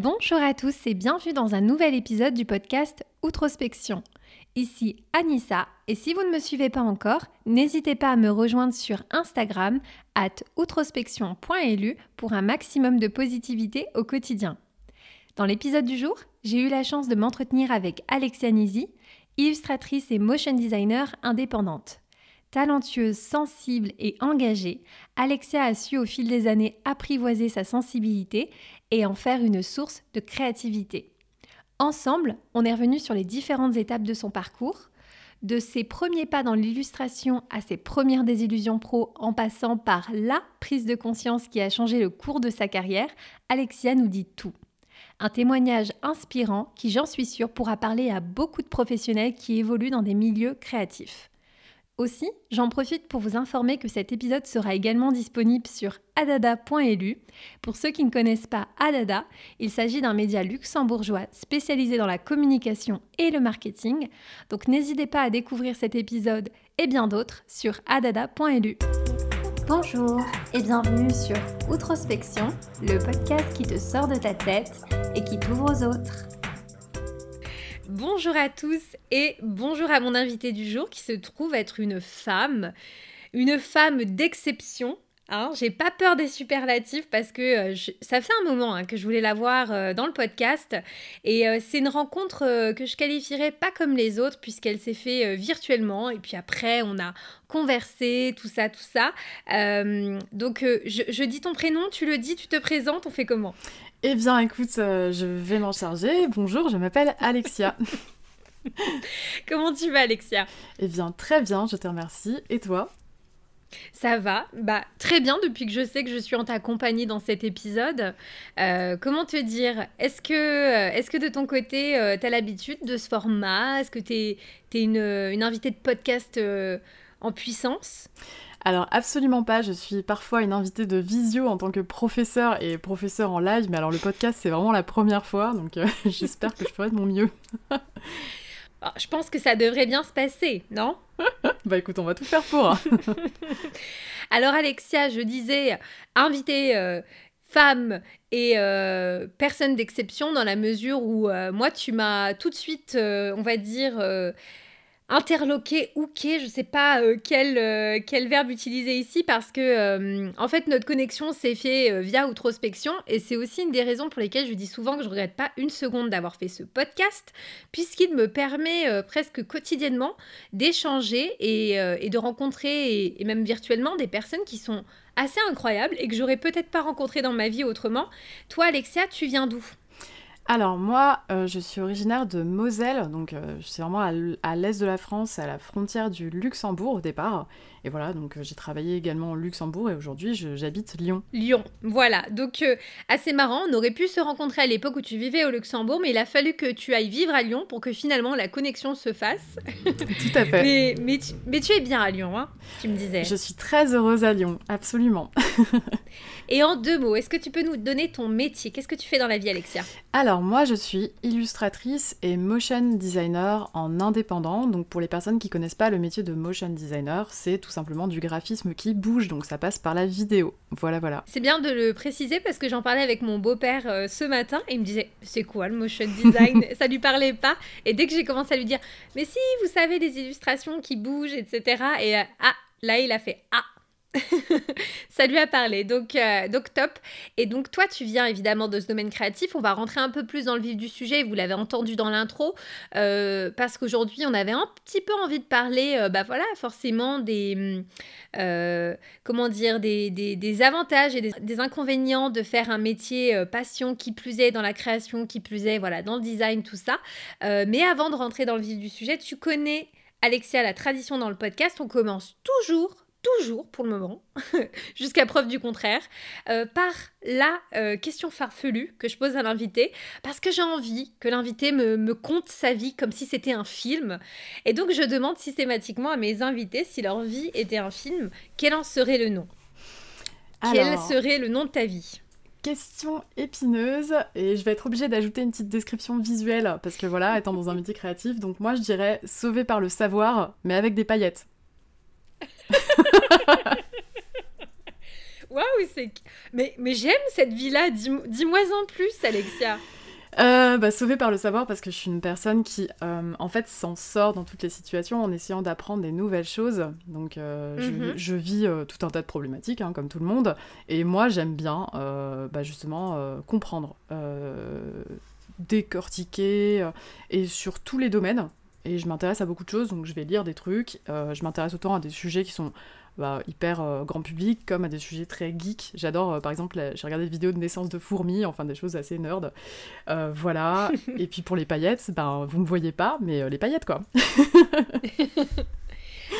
Bonjour à tous et bienvenue dans un nouvel épisode du podcast Outrospection. Ici Anissa et si vous ne me suivez pas encore, n'hésitez pas à me rejoindre sur Instagram at outrospection.elu pour un maximum de positivité au quotidien. Dans l'épisode du jour, j'ai eu la chance de m'entretenir avec Alexia Nizi, illustratrice et motion designer indépendante. Talentueuse, sensible et engagée, Alexia a su au fil des années apprivoiser sa sensibilité et en faire une source de créativité. Ensemble, on est revenu sur les différentes étapes de son parcours, de ses premiers pas dans l'illustration à ses premières désillusions pro en passant par la prise de conscience qui a changé le cours de sa carrière, Alexia nous dit tout. Un témoignage inspirant qui, j'en suis sûre, pourra parler à beaucoup de professionnels qui évoluent dans des milieux créatifs. Aussi, j'en profite pour vous informer que cet épisode sera également disponible sur adada.lu. Pour ceux qui ne connaissent pas Adada, il s'agit d'un média luxembourgeois spécialisé dans la communication et le marketing. Donc n'hésitez pas à découvrir cet épisode et bien d'autres sur adada.lu. Bonjour et bienvenue sur Outrospection, le podcast qui te sort de ta tête et qui t'ouvre aux autres. Bonjour à tous et bonjour à mon invité du jour qui se trouve être une femme, une femme d'exception. Hein. J'ai pas peur des superlatifs parce que euh, ça fait un moment hein, que je voulais la voir euh, dans le podcast et euh, c'est une rencontre que je qualifierais pas comme les autres puisqu'elle s'est fait virtuellement et puis après on a conversé, tout ça, tout ça. donc je, je dis ton prénom, tu le dis, tu te présentes, on fait comment? Eh bien, écoute, euh, je vais m'en charger. Bonjour, je m'appelle Alexia. Comment tu vas, Alexia? Eh bien, très bien, je te remercie. Et toi? Ça va, bah très bien depuis que je sais que je suis en ta compagnie dans cet épisode. Euh, comment te dire? Est-ce que, euh, est que de ton côté, tu as l'habitude de ce format? Est-ce que tu es, une, une, invitée de podcast en puissance? Alors absolument pas, je suis parfois une invitée de visio en tant que professeur et professeur en live, mais alors le podcast c'est vraiment la première fois, donc euh, j'espère que je ferai de mon mieux. Ah, je pense que ça devrait bien se passer, non? Bah écoute, on va tout faire pour. alors Alexia, je disais, invitée... Euh, femme et euh, personne d'exception dans la mesure où moi tu m'as tout de suite, on va dire, interloqué, hooké, je sais pas euh, quel, euh, quel verbe utiliser ici parce que euh, en fait notre connexion s'est fait via outrospection et c'est aussi une des raisons pour lesquelles je dis souvent que je regrette pas une seconde d'avoir fait ce podcast puisqu'il me permet presque quotidiennement d'échanger et, de rencontrer et, même virtuellement des personnes qui sont assez incroyables et que j'aurais peut-être pas rencontrées dans ma vie autrement. Toi Alexia, tu viens d'où? Alors moi, euh, je suis originaire de Moselle, donc euh, c'est vraiment à l'est de la France, à la frontière du Luxembourg au départ. Et voilà, donc euh, j'ai travaillé également au Luxembourg et aujourd'hui j'habite Lyon. Lyon, voilà. Donc euh, assez marrant, on aurait pu se rencontrer à l'époque où tu vivais au Luxembourg, mais il a fallu que tu ailles vivre à Lyon pour que finalement la connexion se fasse. Tout à fait. mais, mais, tu, mais, tu, es bien à Lyon, hein, tu me disais. Je suis très heureuse à Lyon, absolument. et en deux mots, est-ce que tu peux nous donner ton métier? Qu'est-ce que tu fais dans la vie, Alexia? Alors moi, je suis illustratrice et motion designer en indépendant. Donc pour les personnes qui connaissent pas le métier de motion designer, c'est tout simplement du graphisme qui bouge, donc ça passe par la vidéo. Voilà, voilà. C'est bien de le préciser parce que j'en parlais avec mon beau-père euh, ce matin et il me disait c'est quoi le motion design? Ça lui parlait pas. Et dès que j'ai commencé à lui dire mais si, vous savez, des illustrations qui bougent, etc. Et euh, ah, là il a fait ah ça lui a parlé, donc, euh, donc top. Et donc toi, tu viens évidemment de ce domaine créatif. On va rentrer un peu plus dans le vif du sujet, vous l'avez entendu dans l'intro, euh, parce qu'aujourd'hui, on avait un petit peu envie de parler, euh, bah voilà, forcément des, comment dire, des, des, avantages et des, des, inconvénients de faire un métier passion qui plus est dans la création, qui plus est, voilà, dans le design, tout ça. mais avant de rentrer dans le vif du sujet, tu connais Alexia, la tradition dans le podcast, on commence toujours toujours pour le moment, jusqu'à preuve du contraire, euh, par la euh, question farfelue que je pose à l'invité, parce que j'ai envie que l'invité me, me, conte sa vie comme si c'était un film. Et donc je demande systématiquement à mes invités si leur vie était un film, quel en serait le nom? Quel serait le nom de ta vie? question épineuse et je vais être obligée d'ajouter une petite description visuelle parce que voilà, étant dans un métier créatif, donc moi je dirais sauvé par le savoir mais avec des paillettes. Waouh, c'est. Mais, mais j'aime cette vie-là. Dis-moi en plus, Alexia. Euh, bah, sauvée par le savoir parce que je suis une personne qui, euh, en fait, s'en sort dans toutes les situations en essayant d'apprendre des nouvelles choses. Donc, euh, mhm. je, vis tout un tas de problématiques, hein, comme tout le monde. Et moi, j'aime bien, bah, justement, comprendre, décortiquer, et sur tous les domaines. Et je m'intéresse à beaucoup de choses, donc je vais lire des trucs. je m'intéresse autant à des sujets qui sont bah, hyper euh, grand public, comme à des sujets très geeks. J'adore, euh, par exemple, j'ai regardé des vidéos de naissance de fourmis, enfin des choses assez nerd. Euh, voilà. Et puis pour les paillettes, ben, vous me voyez pas, mais les paillettes, quoi.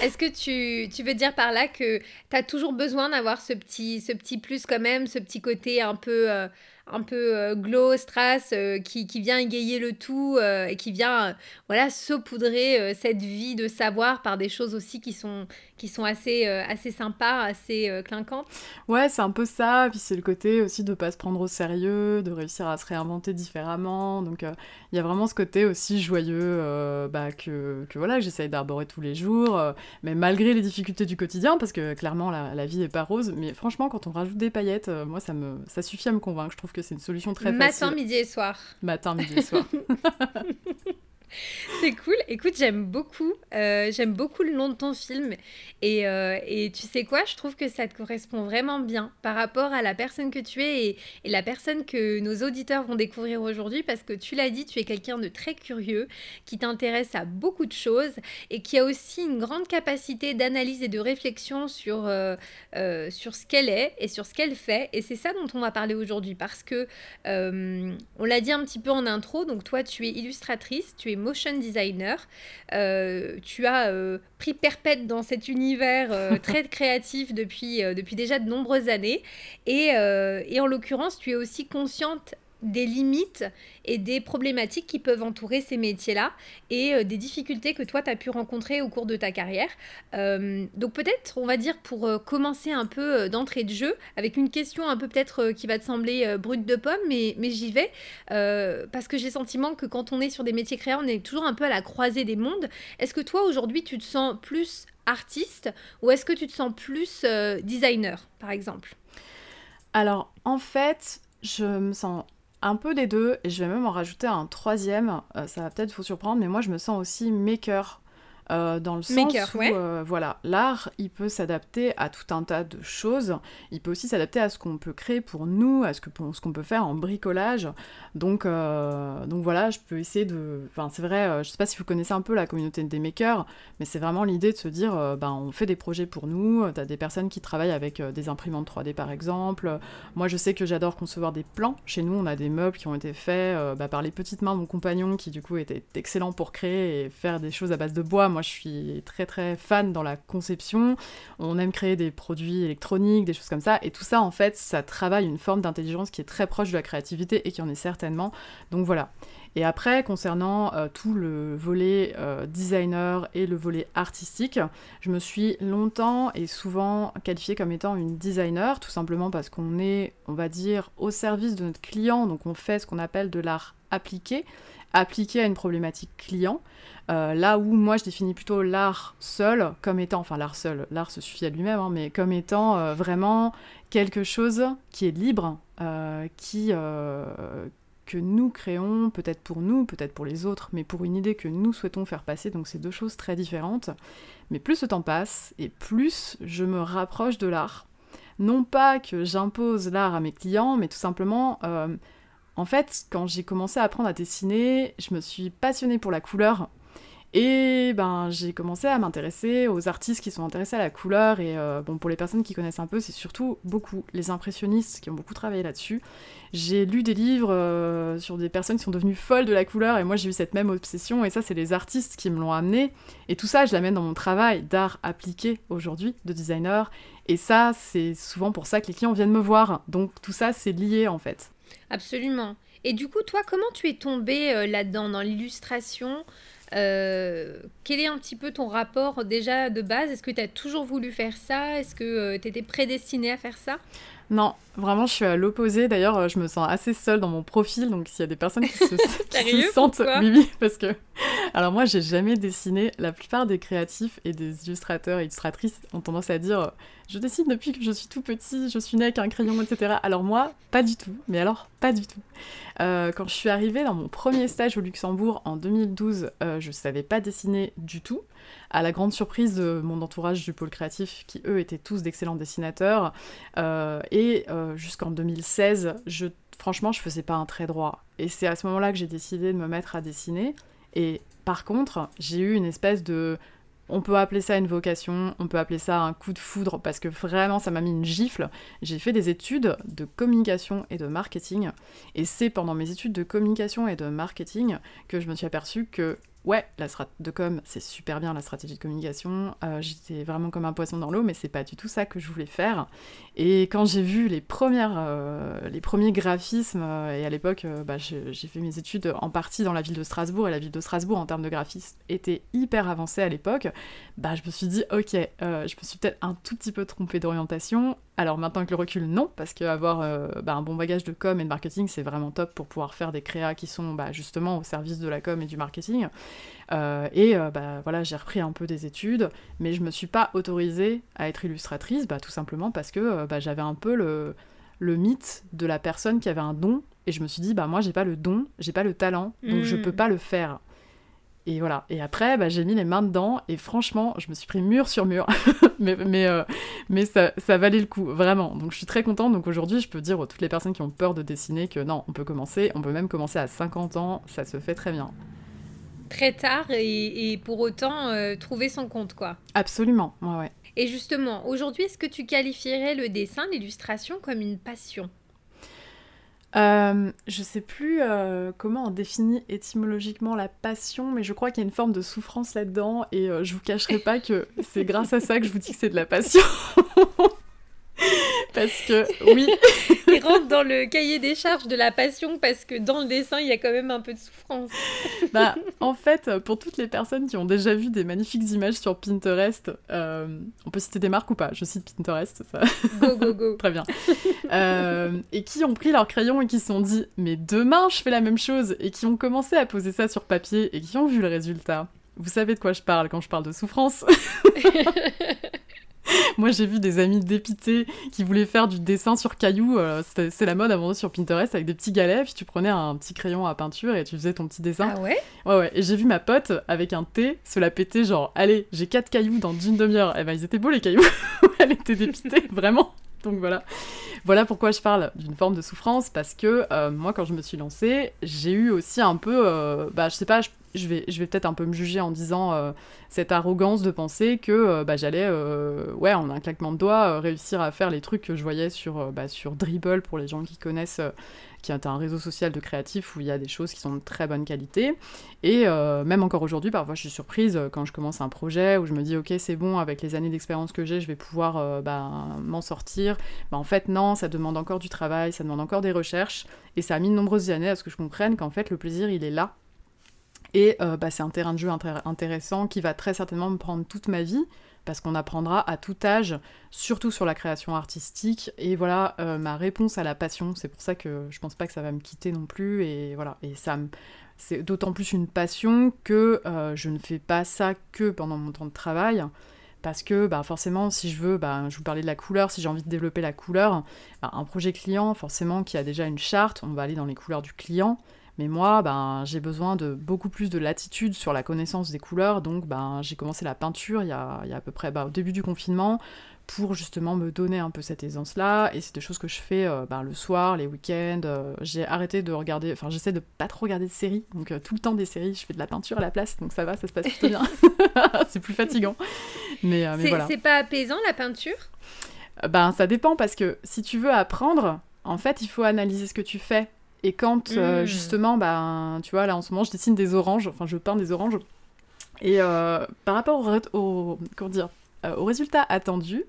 Est-ce que tu, tu, veux dire par là que tu as toujours besoin d'avoir ce petit, ce petit plus quand même, ce petit côté un peu un peu euh, glow, strass, euh, qui, qui, vient égayer le tout euh, et qui vient voilà saupoudrer cette vie de savoir par des choses aussi qui sont, qui sont assez, assez sympas, assez clinquantes. Ouais, c'est un peu ça. Puis c'est le côté aussi de pas se prendre au sérieux, de réussir à se réinventer différemment. Donc il y a vraiment ce côté aussi joyeux bah, que, que voilà, j'essaye d'arborer tous les jours, mais malgré les difficultés du quotidien, parce que clairement la, la, vie est pas rose. Mais franchement, quand on rajoute des paillettes, moi ça, me, ça suffit à me convaincre. Je trouve que c'est une solution très facile. Matin, midi et soir. Matin, midi et soir. C'est cool. Écoute, j'aime beaucoup. Euh, j'aime beaucoup le nom de ton film. Et, euh, et, tu sais quoi Je trouve que ça te correspond vraiment bien par rapport à la personne que tu es et, la personne que nos auditeurs vont découvrir aujourd'hui. Parce que tu l'as dit, tu es quelqu'un de très curieux, qui t'intéresse à beaucoup de choses et qui a aussi une grande capacité d'analyse et de réflexion sur, euh, sur ce qu'elle est et sur ce qu'elle fait. Et c'est ça dont on va parler aujourd'hui. Parce que, on l'a dit un petit peu en intro, donc toi, tu es illustratrice, tu es motion designer. Euh, tu as euh, pris perpète dans cet univers euh, très créatif depuis, depuis déjà de nombreuses années. Et, et en l'occurrence, tu es aussi consciente des limites et des problématiques qui peuvent entourer ces métiers-là et euh, des difficultés que toi, tu as pu rencontrer au cours de ta carrière. Euh, donc peut-être, on va dire, pour euh, commencer un peu d'entrée de jeu, avec une question un peu peut-être qui va te sembler brute de pomme, mais, mais j'y vais, parce que j'ai le sentiment que quand on est sur des métiers créateurs, on est toujours un peu à la croisée des mondes. Est-ce que toi, aujourd'hui, tu te sens plus artiste ou est-ce que tu te sens plus designer, par exemple? Alors, en fait, je me sens un peu des deux, et je vais même en rajouter un troisième, euh, ça va peut-être vous surprendre, mais moi je me sens aussi maker. Euh, dans le sens où, euh, voilà, l'art, il peut s'adapter à tout un tas de choses. Il peut aussi s'adapter à ce qu'on peut créer pour nous, à ce qu'on ce qu'on peut faire en bricolage. Donc, euh, donc voilà, je peux essayer de... Enfin, c'est vrai, je sais pas si vous connaissez un peu la communauté des makers, mais c'est vraiment l'idée de se dire, ben, on fait des projets pour nous. T'as des personnes qui travaillent avec des imprimantes 3D, par exemple. Moi, je sais que j'adore concevoir des plans. Chez nous, on a des meubles qui ont été faits bah, par les petites mains de mon compagnon, qui du coup était excellent pour créer et faire des choses à base de bois. Moi, je suis très très fan dans la conception. On aime créer des produits électroniques, des choses comme ça. Et tout ça, en fait, ça travaille une forme d'intelligence qui est très proche de la créativité et qui en est certainement. Donc voilà. Et après, concernant euh, tout le volet euh, designer et le volet artistique, je me suis longtemps et souvent qualifiée comme étant une designer, tout simplement parce qu'on est, on va dire, au service de notre client, donc on fait ce qu'on appelle de l'art appliqué, appliqué à une problématique client. Euh, là où moi je définis plutôt l'art seul comme étant, enfin l'art seul, l'art se suffit à lui-même, hein, mais comme étant euh, vraiment quelque chose qui est libre, euh, qui, que nous créons, peut-être pour nous, peut-être pour les autres, mais pour une idée que nous souhaitons faire passer, donc c'est deux choses très différentes. Mais plus le temps passe, et plus je me rapproche de l'art. Non pas que j'impose l'art à mes clients, mais tout simplement en fait, quand j'ai commencé à apprendre à dessiner, je me suis passionnée pour la couleur. Et ben, j'ai commencé à m'intéresser aux artistes qui sont intéressés à la couleur. Et euh, bon, pour les personnes qui connaissent un peu, c'est surtout beaucoup les impressionnistes qui ont beaucoup travaillé là-dessus. J'ai lu des livres euh, sur des personnes qui sont devenues folles de la couleur. Et moi, j'ai eu cette même obsession. Et ça, c'est les artistes qui me l'ont amené. Et tout ça, je l'amène dans mon travail d'art appliqué aujourd'hui, de designer. Et ça, c'est souvent pour ça que les clients viennent me voir. Donc tout ça, c'est lié en fait. Absolument. Et du coup, toi, comment tu es tombée euh, là-dedans, dans l'illustration euh, quel est un petit peu ton rapport déjà de base? Est-ce que tu as toujours voulu faire ça? Est-ce que euh, tu étais prédestinée à faire ça? Non, vraiment, je suis à l'opposé. D'ailleurs, euh, je me sens assez seule dans mon profil, donc s'il y a des personnes qui se, qui se sentent, oui, oui, parce que, alors moi, j'ai jamais dessiné. La plupart des créatifs et des illustrateurs et illustratrices ont tendance à dire, je dessine depuis que je suis tout petit, je suis né avec un crayon, etc. Alors moi, pas du tout. Mais alors, pas du tout. Euh, quand je suis arrivée dans mon premier stage au Luxembourg en 2012, euh, je savais pas dessiner du tout à la grande surprise de mon entourage du pôle créatif, qui eux étaient tous d'excellents dessinateurs. Euh, et euh, jusqu'en 2016, je, franchement, je faisais pas un trait droit. Et c'est à ce moment-là que j'ai décidé de me mettre à dessiner. Et par contre, j'ai eu une espèce de on peut appeler ça une vocation, on peut appeler ça un coup de foudre, parce que vraiment ça m'a mis une gifle. J'ai fait des études de communication et de marketing, et c'est pendant mes études de communication et de marketing que je me suis aperçue que ouais, la strat de com, c'est super bien la stratégie de communication. Euh, j'étais vraiment comme un poisson dans l'eau, mais c'est pas du tout ça que je voulais faire. Et quand j'ai vu les, premières, euh, les premiers graphismes, euh, et à l'époque, bah, j'ai fait mes études en partie dans la ville de Strasbourg, et la ville de Strasbourg, en termes de graphisme, était hyper avancée à l'époque, bah, je me suis dit, ok, je me suis peut-être un tout petit peu trompée d'orientation. Alors maintenant que le recul, non, parce qu'avoir bah, un bon bagage de com et de marketing, c'est vraiment top pour pouvoir faire des créas qui sont bah, justement au service de la com et du marketing. Euh, et euh, bah, voilà, j'ai repris un peu des études, mais je me suis pas autorisée à être illustratrice, bah, tout simplement parce que euh, bah, j'avais un peu le, le mythe de la personne qui avait un don, et je me suis dit, bah moi j'ai pas le don, j'ai pas le talent, donc je peux hmm. pas le faire. Et voilà. Et après, bah, j'ai mis les mains dedans et franchement, je me suis pris mur sur mur. mais mais, mais ça, ça, valait le coup, vraiment. Donc je suis très contente. Donc aujourd'hui, je peux dire à toutes les personnes qui ont peur de dessiner que non, on peut commencer. On peut même commencer à 50 ans. Ça se fait très bien très tard et, pour autant euh, trouver son compte, quoi. Absolument, ouais, ouais. Et justement, aujourd'hui, est-ce que tu qualifierais le dessin, l'illustration comme une passion? Euh, je sais plus euh, comment on définit étymologiquement la passion, mais je crois qu'il y a une forme de souffrance là-dedans, et je vous cacherai pas que c'est grâce à ça que je vous dis que c'est de la passion. parce que oui. Il rentre dans le cahier des charges de la passion parce que dans le dessin, il y a quand même un peu de souffrance. bah, en fait, pour toutes les personnes qui ont déjà vu des magnifiques images sur Pinterest, euh, on peut citer des marques ou pas? Je cite Pinterest, ça. Go, go, go. Très bien. Euh, et qui ont pris leur crayon et qui se sont dit, mais demain, je fais la même chose, et qui ont commencé à poser ça sur papier et qui ont vu le résultat. Vous savez de quoi je parle quand je parle de souffrance Moi, j'ai vu des amis dépités qui voulaient faire du dessin sur cailloux. Euh, c'est la mode avant sur Pinterest avec des petits galets. Puis tu prenais un petit crayon à peinture et tu faisais ton petit dessin. Ah ouais? Ouais, ouais. Et j'ai vu ma pote avec un thé se la péter, genre, allez, j'ai quatre cailloux dans une demi-heure. Et eh ben, ils étaient beaux les cailloux. Elle était dépitée, vraiment. Donc voilà. Voilà pourquoi je parle d'une forme de souffrance, parce que euh, moi, quand je me suis lancée, j'ai eu aussi un peu, euh, bah, je sais pas, je vais, je vais peut-être un peu me juger en disant euh, cette arrogance de penser que euh, bah, j'allais, ouais, en un claquement de doigts, réussir à faire les trucs que je voyais sur, bah, sur Dribble, pour les gens qui connaissent, qui est un réseau social de créatifs où il y a des choses qui sont de très bonne qualité. Et même encore aujourd'hui, parfois je suis surprise quand je commence un projet où je me dis, ok, c'est bon, avec les années d'expérience que j'ai, je vais pouvoir bah, m'en sortir. Bah, en fait, non, ça demande encore du travail, ça demande encore des recherches. Et ça a mis de nombreuses années à ce que je comprenne qu'en fait, le plaisir, il est là et euh, bah, c'est un terrain de jeu intéressant qui va très certainement me prendre toute ma vie, parce qu'on apprendra à tout âge, surtout sur la création artistique. Et voilà euh, ma réponse à la passion. C'est pour ça que je pense pas que ça va me quitter non plus. Et voilà, et ça c'est d'autant plus une passion que euh, je ne fais pas ça que pendant mon temps de travail. Parce que bah, forcément, si je veux, bah, je vous parlais de la couleur, si j'ai envie de développer la couleur, bah, un projet client, forcément, qui a déjà une charte, on va aller dans les couleurs du client. Mais moi, ben, j'ai besoin de beaucoup plus de latitude sur la connaissance des couleurs, donc ben, j'ai commencé la peinture il y a, il y a à peu près ben, au début du confinement pour justement me donner un peu cette aisance-là. Et c'est des choses que je fais euh, ben, le soir, les week-ends. Euh, j'ai arrêté de regarder, enfin j'essaie de pas trop regarder de séries, donc euh, tout le temps des séries, je fais de la peinture à la place, donc ça va, ça se passe plutôt bien. c'est plus fatigant. Mais, mais voilà. C'est pas apaisant la peinture? Ben ça dépend parce que si tu veux apprendre, en fait il faut analyser ce que tu fais et quand euh, hmm. justement, bah, tu vois, là en ce moment, je dessine des oranges, enfin je peins des oranges. Et euh, par rapport au, comment dire, euh, au résultat attendu,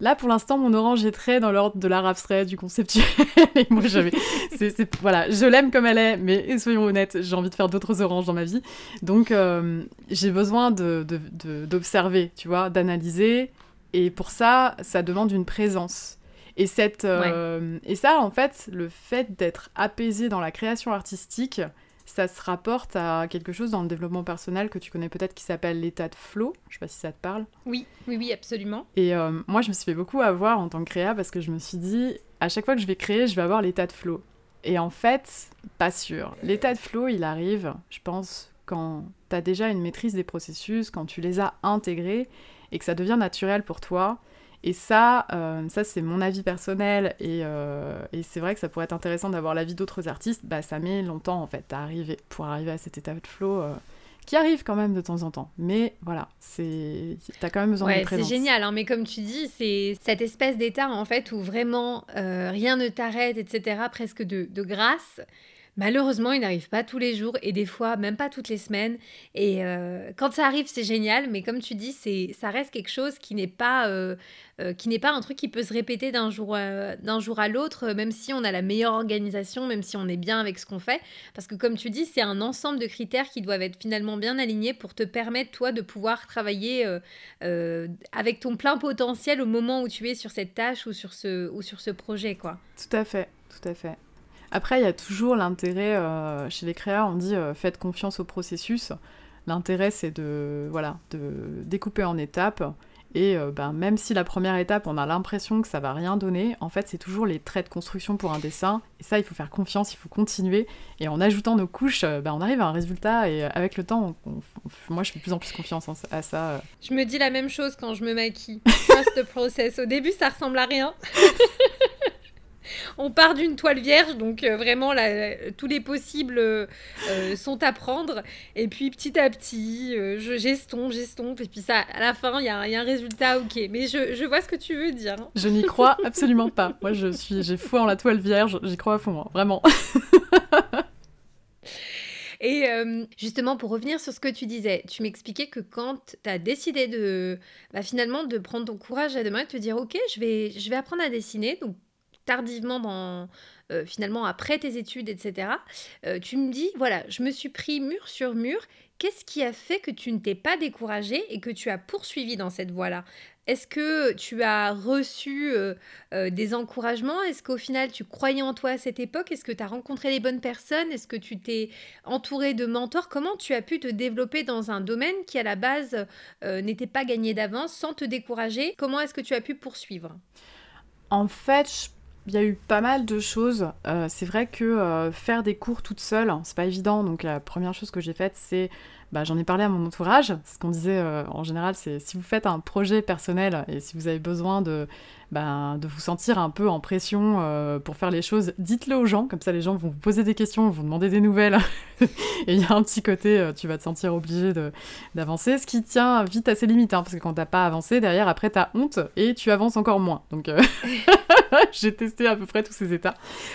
là pour l'instant, mon orange est très dans l'ordre de l'art abstrait, du conceptuel. et moi, j'avais. voilà, je l'aime comme elle est, mais soyons honnêtes, j'ai envie de faire d'autres oranges dans ma vie. Donc j'ai besoin de, d'observer, tu vois, d'analyser. Et pour ça, ça demande une présence. Et, cette, et ça, en fait, le fait d'être apaisé dans la création artistique, ça se rapporte à quelque chose dans le développement personnel que tu connais peut-être qui s'appelle l'état de flow. Je sais pas si ça te parle. Oui, oui, oui, absolument. Et euh, moi, je me suis fait beaucoup avoir en tant que créa parce que je me suis dit, à chaque fois que je vais créer, je vais avoir l'état de flow. Et en fait, pas sûr. L'état de flow, il arrive, je pense, quand tu as déjà une maîtrise des processus, quand tu les as intégrés et que ça devient naturel pour toi et ça, euh, ça c'est mon avis personnel, euh, et, c'est vrai que ça pourrait être intéressant d'avoir l'avis d'autres artistes, bah ça met longtemps en fait à arriver, pour arriver à cet état de flow, euh, qui arrive quand même de temps en temps. Mais voilà, c'est t'as quand même besoin ouais, de C'est génial, hein, mais comme tu dis, c'est cette espèce d'état en fait où vraiment rien ne t'arrête, etc., presque de, de grâce. Malheureusement, il n'arrive pas tous les jours et des fois même pas toutes les semaines. Et euh, quand ça arrive, c'est génial, mais comme tu dis, c'est ça reste quelque chose qui n'est pas euh, euh, qui n'est pas un truc qui peut se répéter d'un jour d'un jour à l'autre, même si on a la meilleure organisation, même si on est bien avec ce qu'on fait, parce que comme tu dis, c'est un ensemble de critères qui doivent être finalement bien alignés pour te permettre toi de pouvoir travailler avec ton plein potentiel au moment où tu es sur cette tâche ou sur ce ou sur ce projet, quoi. Tout à fait, tout à fait. Après, il y a toujours l'intérêt, euh, chez les créateurs, on dit euh, faites confiance au processus. L'intérêt, c'est de, voilà, de découper en étapes. Et euh, ben, même si la première étape, on a l'impression que ça va rien donner, en fait, c'est toujours les traits de construction pour un dessin. Et ça, il faut faire confiance, il faut continuer. Et en ajoutant nos couches, ben, on arrive à un résultat. Et avec le temps, moi, je fais de plus en plus confiance à ça. Je me dis la même chose quand je me maquille. Trust the process. Au début, ça ressemble à rien. on part d'une toile vierge, donc euh, vraiment tous les possibles euh, sont à prendre. Et puis petit à petit, euh, je j'estompe, j'estompe. Et puis ça, à la fin, il y, a un résultat, ok. Mais je, vois ce que tu veux dire. Hein. Je n'y crois absolument pas. Moi, je suis, j'ai foi en la toile vierge, j'y crois à fond, hein, vraiment. Et justement, pour revenir sur ce que tu disais, tu m'expliquais que quand tu as décidé de, bah, finalement, de prendre ton courage à deux mains et de te dire, OK, je vais, je vais apprendre à dessiner. Donc, tardivement euh, finalement après tes études, etc. Euh, tu me dis voilà, je me suis pris mur sur mur. Qu'est-ce qui a fait que tu ne t'es pas découragé et que tu as poursuivi dans cette voie-là? Est-ce que tu as reçu euh, des encouragements? Est-ce qu'au final tu croyais en toi à cette époque? Est-ce que tu as rencontré les bonnes personnes? Est-ce que tu t'es entouré de mentors? Comment tu as pu te développer dans un domaine qui à la base n'était pas gagné d'avance sans te décourager? Comment est-ce que tu as pu poursuivre? En fait, je il y a eu pas mal de choses. Euh, c'est vrai que euh, faire des cours toute seule, c'est pas évident. Donc la première chose que j'ai faite, c'est bah, j'en ai parlé à mon entourage. Ce qu'on disait euh, en général, c'est si vous faites un projet personnel et si vous avez besoin de, bah, de vous sentir un peu en pression pour faire les choses, dites-le aux gens. Comme ça, les gens vont vous poser des questions, vont vous demander des nouvelles. et il y a un petit côté, tu vas te sentir obligé d'avancer. Ce qui tient vite à ses limites, hein, parce que quand t'as pas avancé, derrière, après, t'as honte et tu avances encore moins. Donc. j'ai testé à peu près tous ces états.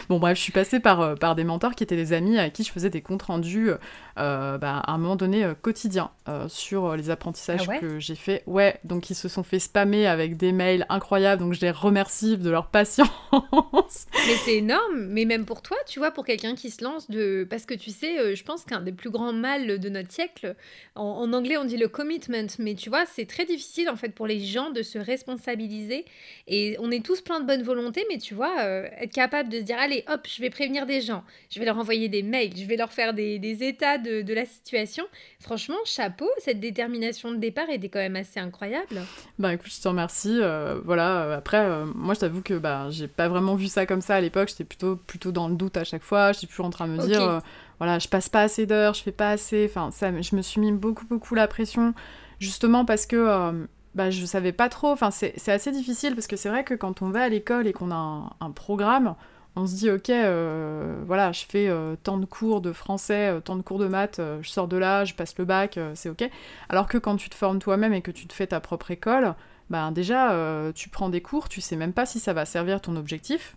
Bon, bref, je suis passée par, euh, par des mentors qui étaient des amis à qui je faisais des comptes rendus euh, bah, à un moment donné euh, quotidien sur les apprentissages ah que j'ai fait. Ouais, donc ils se sont fait spammer avec des mails incroyables, donc je les remercie de leur patience. mais c'est énorme, mais même pour toi, tu vois, pour quelqu'un qui se lance de. Parce que tu sais, je pense qu'un des plus grands mal de notre siècle, en, en anglais on dit le commitment, mais tu vois, c'est très difficile en fait pour les gens de se responsabiliser et on est tous plein de bonne volonté mais tu vois, euh, être capable de se dire, allez, hop, je vais prévenir des gens, je vais leur envoyer des mails, je vais leur faire des, états de, la situation. Franchement, chapeau, cette détermination de départ était quand même assez incroyable. Bah écoute, je te remercie. Euh, voilà, euh, après, moi je t'avoue que bah, j'ai pas vraiment vu ça comme ça à l'époque, j'étais plutôt, plutôt dans le doute à chaque fois, j'étais toujours en train de me dire, voilà, je passe pas assez d'heures, je fais pas assez, enfin, ça, je me suis mis beaucoup, beaucoup la pression, justement parce que bah, je savais pas trop. Enfin, c'est assez difficile parce que c'est vrai que quand on va à l'école et qu'on a un, programme, on se dit, ok, euh, voilà, je fais euh, tant de cours de français, euh, tant de cours de maths, je sors de là, je passe le bac, c'est ok. Alors que quand tu te formes toi-même et que tu te fais ta propre école, bah, déjà, tu prends des cours, tu sais même pas si ça va servir ton objectif.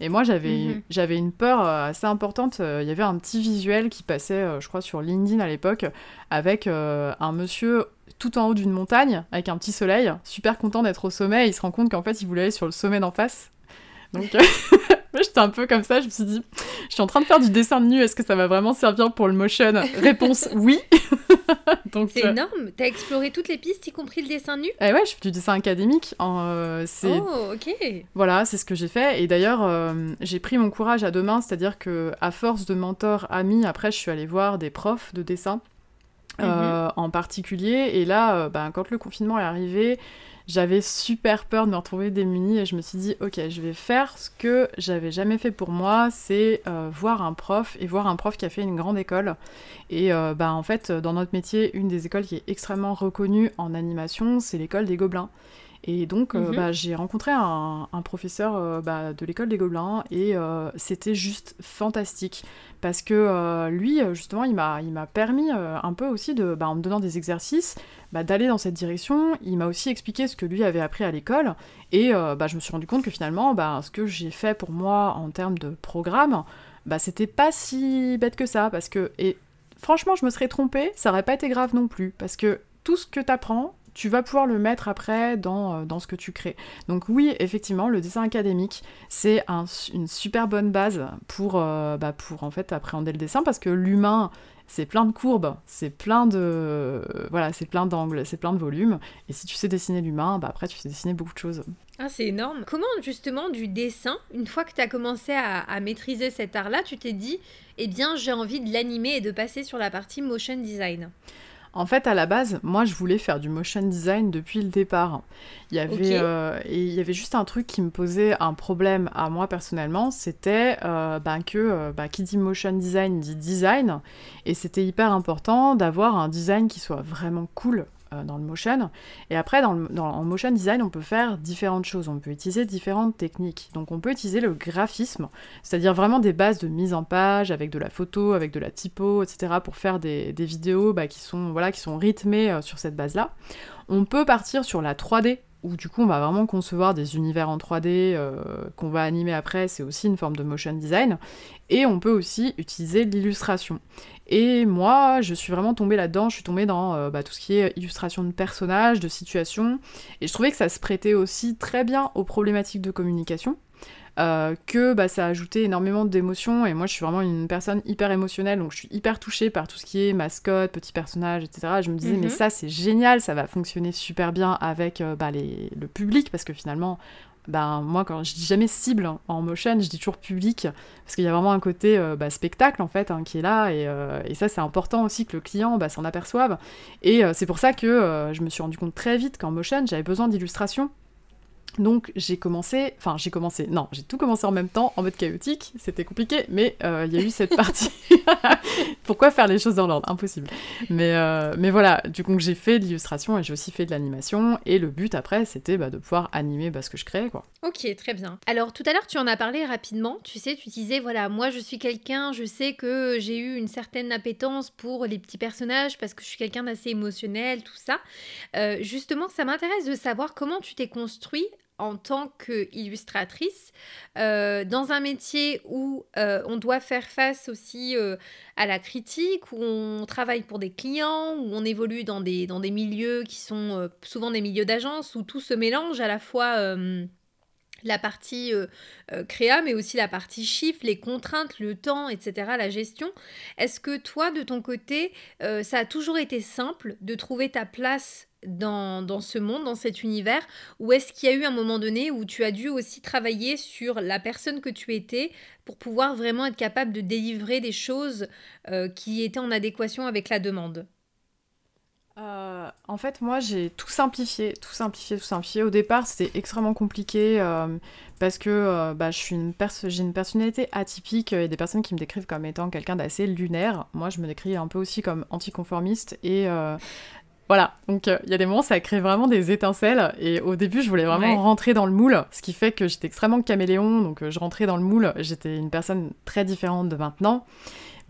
Et moi, j'avais mhm. une peur assez importante. Il y avait un petit visuel qui passait, je crois, sur LinkedIn à l'époque, avec un monsieur tout en haut d'une montagne avec un petit soleil, super content d'être au sommet, et il se rend compte qu'en fait il voulait aller sur le sommet d'en face. Donc euh, j'étais un peu comme ça, je me suis dit, je suis en train de faire du dessin de nu, est-ce que ça va vraiment servir pour le motion? Réponse oui. c'est euh, énorme. T'as exploré toutes les pistes, y compris le dessin nu? Eh ouais, je fais du dessin académique. Euh, oh, ok. Voilà, c'est ce que j'ai fait. Et d'ailleurs, euh, j'ai pris mon courage à deux mains, c'est-à-dire que à force de mentors, amis, après, je suis allée voir des profs de dessin. Mhm. en particulier. Et là, ben, quand le confinement est arrivé, j'avais super peur de me retrouver démunie et je me suis dit, ok, je vais faire ce que j'avais jamais fait pour moi, c'est euh, voir un prof et voir un prof qui a fait une grande école. Et euh, bah, en fait, dans notre métier, une des écoles qui est extrêmement reconnue en animation, c'est l'école des Gobelins. Et donc, euh, mhm. bah, j'ai rencontré un, professeur euh, bah, de l'école des Gobelins et euh, c'était juste fantastique parce que lui, justement, il m'a, il m'a permis un peu aussi, de, bah, en me donnant des exercices, d'aller dans cette direction. Il m'a aussi expliqué ce que lui avait appris à l'école et je me suis rendu compte que finalement, ce que j'ai fait pour moi en termes de programme, c'était pas si bête que ça parce que, franchement, je me serais trompée, ça aurait pas été grave non plus parce que tout ce que tu apprends, tu vas pouvoir le mettre après dans, euh, ce que tu crées. Donc oui, effectivement, le dessin académique, c'est une super bonne base pour, euh, bah, pour en fait appréhender le dessin parce que l'humain, c'est plein de courbes, c'est plein de voilà, c'est plein d'angles, c'est plein de volumes. Et si tu sais dessiner l'humain, bah après tu sais dessiner beaucoup de choses. Ah, c'est énorme. Comment justement du dessin, une fois que tu as commencé à, à maîtriser cet art-là, tu t'es dit, eh bien j'ai envie de l'animer et de passer sur la partie motion design? En fait, à la base, moi, je voulais faire du motion design depuis le départ. Il y avait, euh, et il y avait juste un truc qui me posait un problème à moi personnellement, c'était euh, ben, que euh, ben, qui dit motion design dit design, et c'était hyper important d'avoir un design qui soit vraiment cool euh, dans le motion. Et après, dans, le, en motion design, on peut faire différentes choses. On peut utiliser différentes techniques. Donc, on peut utiliser le graphisme, c'est-à-dire vraiment des bases de mise en page avec de la photo, avec de la typo, etc. pour faire des, vidéos bah, qui, sont, voilà, qui sont rythmées euh, sur cette base-là. On peut partir sur la 3D, où du coup on va vraiment concevoir des univers en 3D euh, qu'on va animer après, c'est aussi une forme de motion design. Et on peut aussi utiliser l'illustration. Et moi, je suis vraiment tombée là-dedans, je suis tombée dans euh, bah, tout ce qui est illustration de personnages, de situations, et je trouvais que ça se prêtait aussi très bien aux problématiques de communication. Euh, que bah, ça ajoutait énormément d'émotions, et moi je suis vraiment une personne hyper émotionnelle, donc je suis hyper touchée par tout ce qui est mascotte, petits personnages, etc. Je me disais, mais mhm. ça c'est génial, ça va fonctionner super bien avec euh, bah, le public, parce que finalement, ben, moi, quand je dis jamais cible en motion, je dis toujours public, parce qu'il y a vraiment un côté euh, bah, spectacle, en fait, hein, qui est là, et, euh, et ça, c'est important aussi que le client bah, s'en aperçoive. Et euh, c'est pour ça que je me suis rendu compte très vite qu'en motion, j'avais besoin d'illustrations donc j'ai commencé, enfin j'ai commencé, non, j'ai tout commencé en même temps, en mode chaotique, c'était compliqué, mais euh, il y a eu cette partie. Pourquoi faire les choses dans l'ordre? Impossible. Mais, euh, mais voilà, du coup j'ai fait de l'illustration et j'ai aussi fait de l'animation, et le but après c'était bah, de pouvoir animer bah, ce que je créais quoi. Ok, très bien. Alors tout à l'heure tu en as parlé rapidement, tu sais, tu disais voilà, moi je suis quelqu'un, je sais que j'ai eu une certaine appétence pour les petits personnages parce que je suis quelqu'un d'assez émotionnel, tout ça. Euh, justement, ça m'intéresse de savoir comment tu t'es construit en tant qu'illustratrice euh, dans un métier où euh, on doit faire face aussi euh, à la critique, où on travaille pour des clients, où on évolue dans des, dans des milieux qui sont souvent des milieux d'agence, où tout se mélange à la fois la partie créa, mais aussi la partie chiffre, les contraintes, le temps, etc., la gestion. Est-ce que toi, de ton côté, ça a toujours été simple de trouver ta place dans, ce monde, dans cet univers Ou est-ce qu'il y a eu un moment donné où tu as dû aussi travailler sur la personne que tu étais pour pouvoir vraiment être capable de délivrer des choses euh, qui étaient en adéquation avec la demande? Euh, en fait, moi, j'ai tout simplifié, tout simplifié, tout simplifié. Au départ, c'était extrêmement compliqué euh, parce que bah, j'ai une, une personnalité atypique et des personnes qui me décrivent comme étant quelqu'un d'assez lunaire. Moi, je me décris un peu aussi comme anticonformiste et voilà, donc euh, il y a des moments, ça crée vraiment des étincelles. Et au début, je voulais vraiment rentrer dans le moule, ce qui fait que j'étais extrêmement caméléon, donc euh, je rentrais dans le moule. J'étais une personne très différente de maintenant.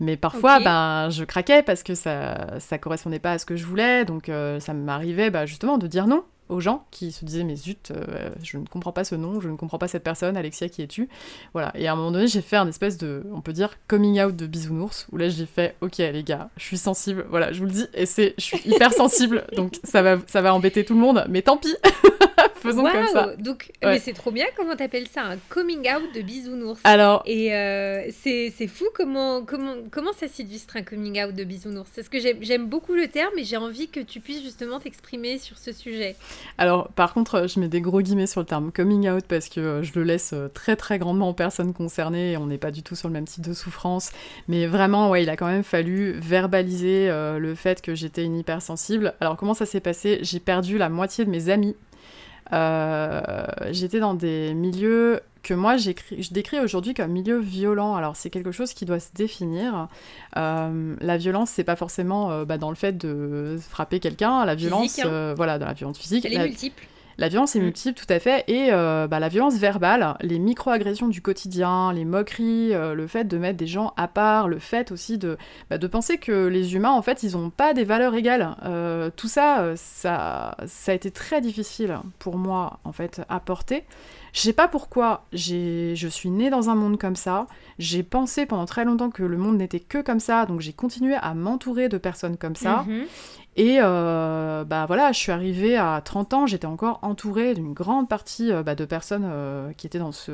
Mais parfois, ben, je craquais parce que ça, ça correspondait pas à ce que je voulais. Donc euh, ça m'arrivait bah, justement de dire non aux gens qui se disaient mais zut, euh, je ne comprends pas ce nom, je ne comprends pas cette personne, Alexia, qui es-tu? Voilà. Et à un moment donné, j'ai fait un espèce de, on peut dire, coming out de bisounours, où là j'ai fait, ok les gars, je suis sensible, voilà, je vous le dis, et c'est, je suis hyper sensible, donc ça va, ça va embêter tout le monde, mais tant pis Faisons comme ça. Donc, mais c'est trop bien. Comment t'appelles ça Un coming out de bisounours. Alors. Et euh, c'est fou comment, comment, comment ça s'illustre un coming out de bisounours. C'est ce que j'aime beaucoup le terme et j'ai envie que tu puisses justement t'exprimer sur ce sujet. Alors, par contre, je mets des gros guillemets sur le terme coming out parce que euh, je le laisse euh, très très grandement aux personnes concernées et on n'est pas du tout sur le même type de souffrance. Mais vraiment, ouais, il a quand même fallu verbaliser le fait que j'étais une hypersensible. Alors, comment ça s'est passé? J'ai perdu la moitié de mes amis j'étais dans des milieux que moi je décris aujourd'hui comme milieu violent. Alors c'est quelque chose qui doit se définir. Euh, la violence, c'est pas forcément euh, bah, dans le fait de frapper quelqu'un. La violence, hein. voilà, dans la violence physique. Elle est multiple. La violence est mm. multiple, tout à fait, et euh, bah, la violence verbale, les micro-agressions du quotidien, les moqueries, euh, le fait de mettre des gens à part, le fait aussi de, bah, de penser que les humains, en fait, ils n'ont pas des valeurs égales. Euh, tout ça, ça, ça a été très difficile pour moi, en fait, à porter. Je sais pas pourquoi, je suis née dans un monde comme ça. J'ai pensé pendant très longtemps que le monde n'était que comme ça, donc j'ai continué à m'entourer de personnes comme ça. Mm-hmm. Et euh, bah voilà, je suis arrivée à 30 ans, j'étais encore entourée d'une grande partie euh, bah, de personnes euh, qui étaient dans ce,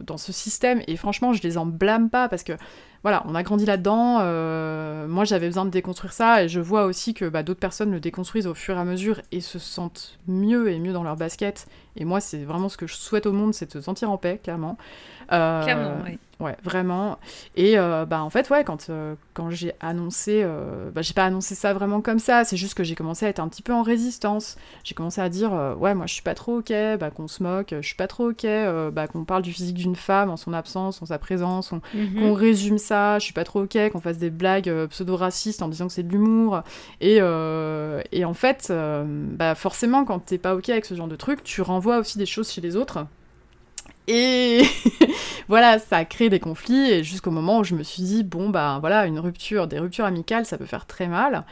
dans ce système. Et franchement, je les en blâme pas parce que voilà, on a grandi là-dedans. moi, j'avais besoin de déconstruire ça et je vois aussi que bah, d'autres personnes le déconstruisent au fur et à mesure et se sentent mieux et mieux dans leur basket. Et moi, c'est vraiment ce que je souhaite au monde, c'est de se sentir en paix, clairement. clairement, oui. Ouais, vraiment. Et euh, bah en fait, ouais, quand, euh, quand j'ai annoncé, euh, bah, j'ai pas annoncé ça vraiment comme ça, c'est juste que j'ai commencé à être un petit peu en résistance. J'ai commencé à dire, ouais, moi je suis pas trop ok, bah, qu'on se moque, je suis pas trop ok, bah, qu'on parle du physique d'une femme en son absence, en sa présence, mhm. qu'on résume ça, je suis pas trop ok, qu'on fasse des blagues pseudo-racistes en disant que c'est de l'humour. Et, et en fait, bah forcément, quand t'es pas ok avec ce genre de truc, tu renvoies aussi des choses chez les autres. Et voilà, ça a créé des conflits, et jusqu'au moment où je me suis dit, bon, bah voilà, une rupture, des ruptures amicales, ça peut faire très mal.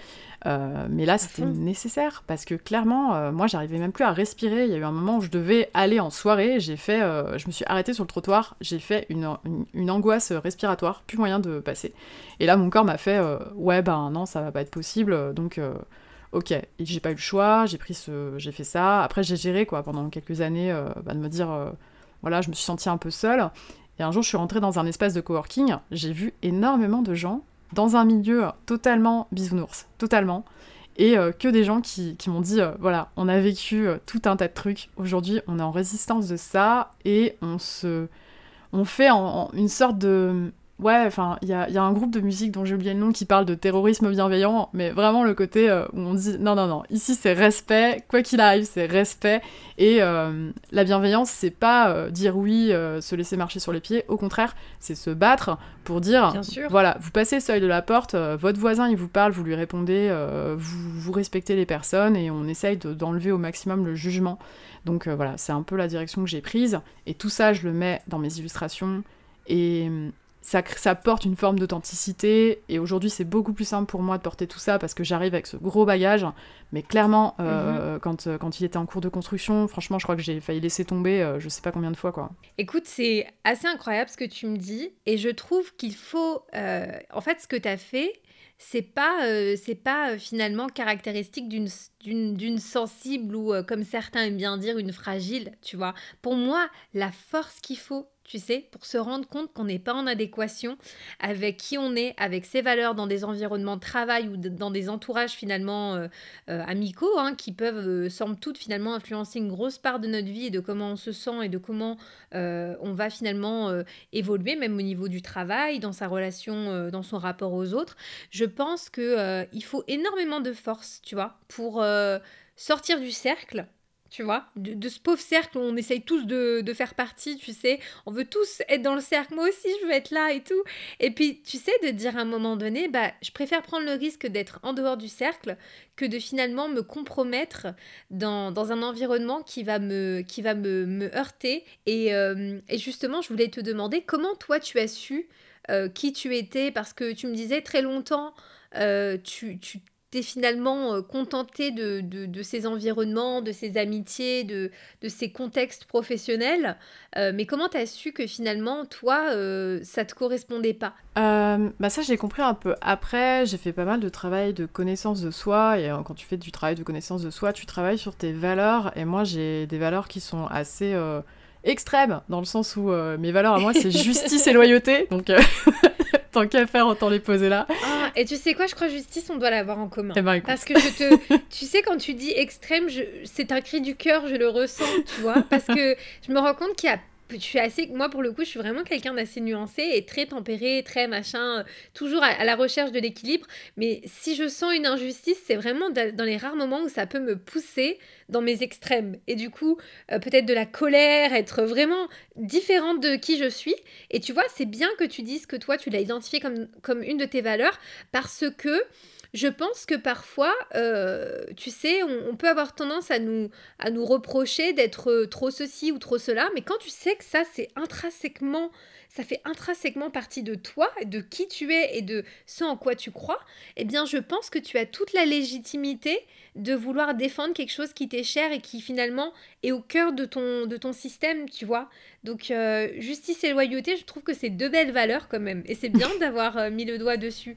Euh, mais là, c'était nécessaire, parce que clairement, euh, moi, j'arrivais même plus à respirer. Il y a eu un moment où je devais aller en soirée, j'ai fait, euh, je me suis arrêtée sur le trottoir, j'ai fait une, une, angoisse respiratoire, plus moyen de passer. Et là, mon corps m'a fait, ouais, bah non, ça va pas être possible, donc ok, j'ai pas eu le choix, j'ai pris ce, j'ai fait ça. Après, j'ai géré quoi pendant quelques années, bah, de me dire voilà, je me suis sentie un peu seule. Et un jour, je suis rentrée dans un espace de coworking. J'ai vu énormément de gens dans un milieu totalement bisounours, totalement. Et euh, que des gens qui, m'ont dit, euh, voilà, on a vécu euh, tout un tas de trucs. Aujourd'hui, on est en résistance de ça et on se... On fait une sorte de Ouais, enfin, il y a, un groupe de musique dont j'ai oublié le nom qui parle de terrorisme bienveillant, mais vraiment le côté euh, où on dit non, non, non, ici c'est respect, quoi qu'il arrive, c'est respect. Et euh, la bienveillance, c'est pas euh, dire oui, se laisser marcher sur les pieds, au contraire, c'est se battre pour dire voilà, vous passez le seuil de la porte, votre voisin il vous parle, vous lui répondez, vous, vous respectez les personnes et on essaye d'enlever au maximum le jugement. Donc voilà, c'est un peu la direction que j'ai prise, et tout ça, je le mets dans mes illustrations. Et ça, porte une forme d'authenticité. Et aujourd'hui c'est beaucoup plus simple pour moi de porter tout ça parce que j'arrive avec ce gros bagage. Mais clairement euh, mhm. quand, euh, quand il était en cours de construction franchement je crois que j'ai failli laisser tomber euh, je sais pas combien de fois quoi. Écoute c'est assez incroyable ce que tu me dis. Et je trouve qu'il faut en fait ce que tu as fait c'est pas c'est pas finalement caractéristique d'une d'une sensible ou comme certains aiment bien dire une fragile tu vois. Pour moi la force qu'il faut tu sais, pour se rendre compte qu'on n'est pas en adéquation avec qui on est, avec ses valeurs dans des environnements de travail ou dans des entourages finalement euh, euh, amicaux, hein, qui peuvent, euh, somme toute, finalement influencer une grosse part de notre vie et de comment on se sent et de comment on va finalement évoluer, même au niveau du travail, dans sa relation, dans son rapport aux autres. Je pense qu'il faut énormément de force, tu vois, pour sortir du cercle tu vois, de, ce pauvre cercle on essaye tous de, faire partie, tu sais, on veut tous être dans le cercle, moi aussi je veux être là et tout. Et puis, tu sais, de dire à un moment donné, bah, je préfère prendre le risque d'être en dehors du cercle que de finalement me compromettre dans, un environnement qui va me, qui va me, heurter. Euh, et, justement, je voulais te demander comment toi tu as su euh, qui tu étais, parce que tu me disais très longtemps, euh, tu t'es finalement euh, contenté de, de, ces environnements, de ces amitiés, de, de ces contextes professionnels. Euh, mais comment t'as su que finalement, toi, euh, ça te correspondait pas? Bah Ça, j'ai compris un peu après. J'ai fait pas mal de travail de connaissance de soi. Et quand tu fais du travail de connaissance de soi, tu travailles sur tes valeurs. Et moi, j'ai des valeurs qui sont assez extrêmes, dans le sens où mes valeurs à moi, c'est justice et loyauté. Donc, Tant qu'à faire, autant les poser là. Ah, et tu sais quoi, je crois justice, on doit l'avoir en commun. Eh ben, parce que je te. tu sais, quand tu dis extrême, je... c'est un cri du cœur, je le ressens, tu vois. Parce que je me rends compte qu'il y a je suis assez moi pour le coup je suis vraiment quelqu'un d'assez nuancé et très tempéré très machin euh, toujours à, la recherche de l'équilibre mais si je sens une injustice c'est vraiment dans les rares moments où ça peut me pousser dans mes extrêmes. Et du coup, euh, peut-être de la colère, être vraiment différente de qui je suis. Et tu vois, c'est bien que tu dises que toi, tu l'as identifié comme, comme une de tes valeurs parce que je pense que parfois, euh, tu sais, on, peut avoir tendance à nous, à nous reprocher d'être trop ceci ou trop cela, mais quand tu sais que ça, c'est intrinsèquement ça fait intrinsèquement partie de toi, de qui tu es et de ce en quoi tu crois, eh bien je pense que tu as toute la légitimité de vouloir défendre quelque chose qui t'est cher et qui finalement est au cœur de ton, de ton système, tu vois. Donc euh, justice et loyauté, je trouve que c'est deux belles valeurs quand même. Et c'est bien d'avoir euh, mis le doigt dessus.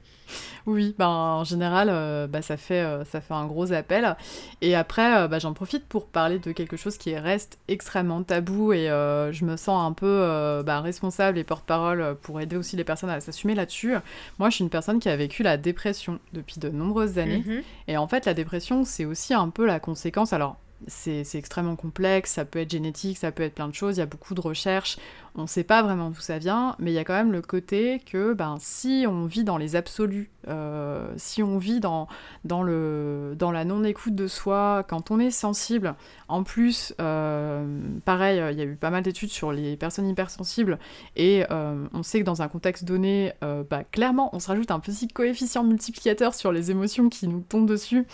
Oui, ben, en général, euh, bah, ça, fait, ça fait un gros appel. Et après, bah, j'en profite pour parler de quelque chose qui reste extrêmement tabou et je me sens un peu bah, responsable et porte-parole pour aider aussi les personnes à s'assumer là-dessus. Moi, je suis une personne qui a vécu la dépression depuis de nombreuses années. Mhm. Et en fait, la dépression, c'est aussi un peu la conséquence. Alors, c'est extrêmement complexe, ça peut être génétique, ça peut être plein de choses, il y a beaucoup de recherches, on ne sait pas vraiment d'où ça vient, mais il y a quand même le côté que ben, si on vit dans les absolus, euh, si on vit dans, dans, le, dans la non-écoute de soi, quand on est sensible, en plus, euh, pareil, il y a eu pas mal d'études sur les personnes hypersensibles, et euh, on sait que dans un contexte donné, bah, clairement, on se rajoute un petit coefficient multiplicateur sur les émotions qui nous tombent dessus.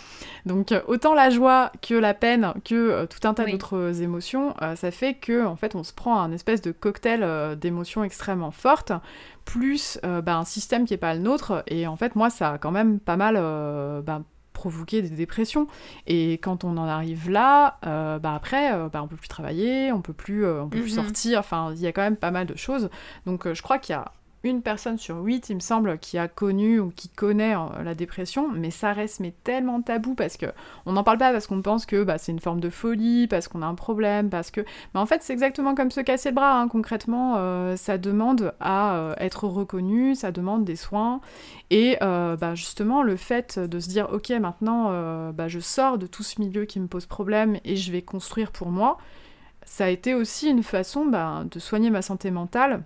Donc autant la joie que la peine, que tout un tas d'autres émotions, ça fait que en fait on se prend un espèce de cocktail euh, d'émotions extrêmement fortes, plus euh, bah, un système qui n'est pas le nôtre. Et en fait, moi, ça a quand même pas mal euh, bah, provoqué des dépressions. Et quand on en arrive là, bah après, bah on peut plus travailler, on peut plus, on peut plus mhm. sortir. Enfin, il y a quand même pas mal de choses. Donc, je crois qu'il y a une personne sur huit, il me semble, qui a connu ou qui connaît euh, la dépression, mais ça reste tellement tabou parce que on n'en parle pas parce qu'on pense que bah, c'est une forme de folie, parce qu'on a un problème, parce que. Mais en fait, c'est exactement comme se casser le bras. Hein. Concrètement, euh, ça demande à euh, être reconnu, ça demande des soins, et bah, justement le fait de se dire ok, maintenant, bah, je sors de tout ce milieu qui me pose problème et je vais construire pour moi. Ça a été aussi une façon bah, de soigner ma santé mentale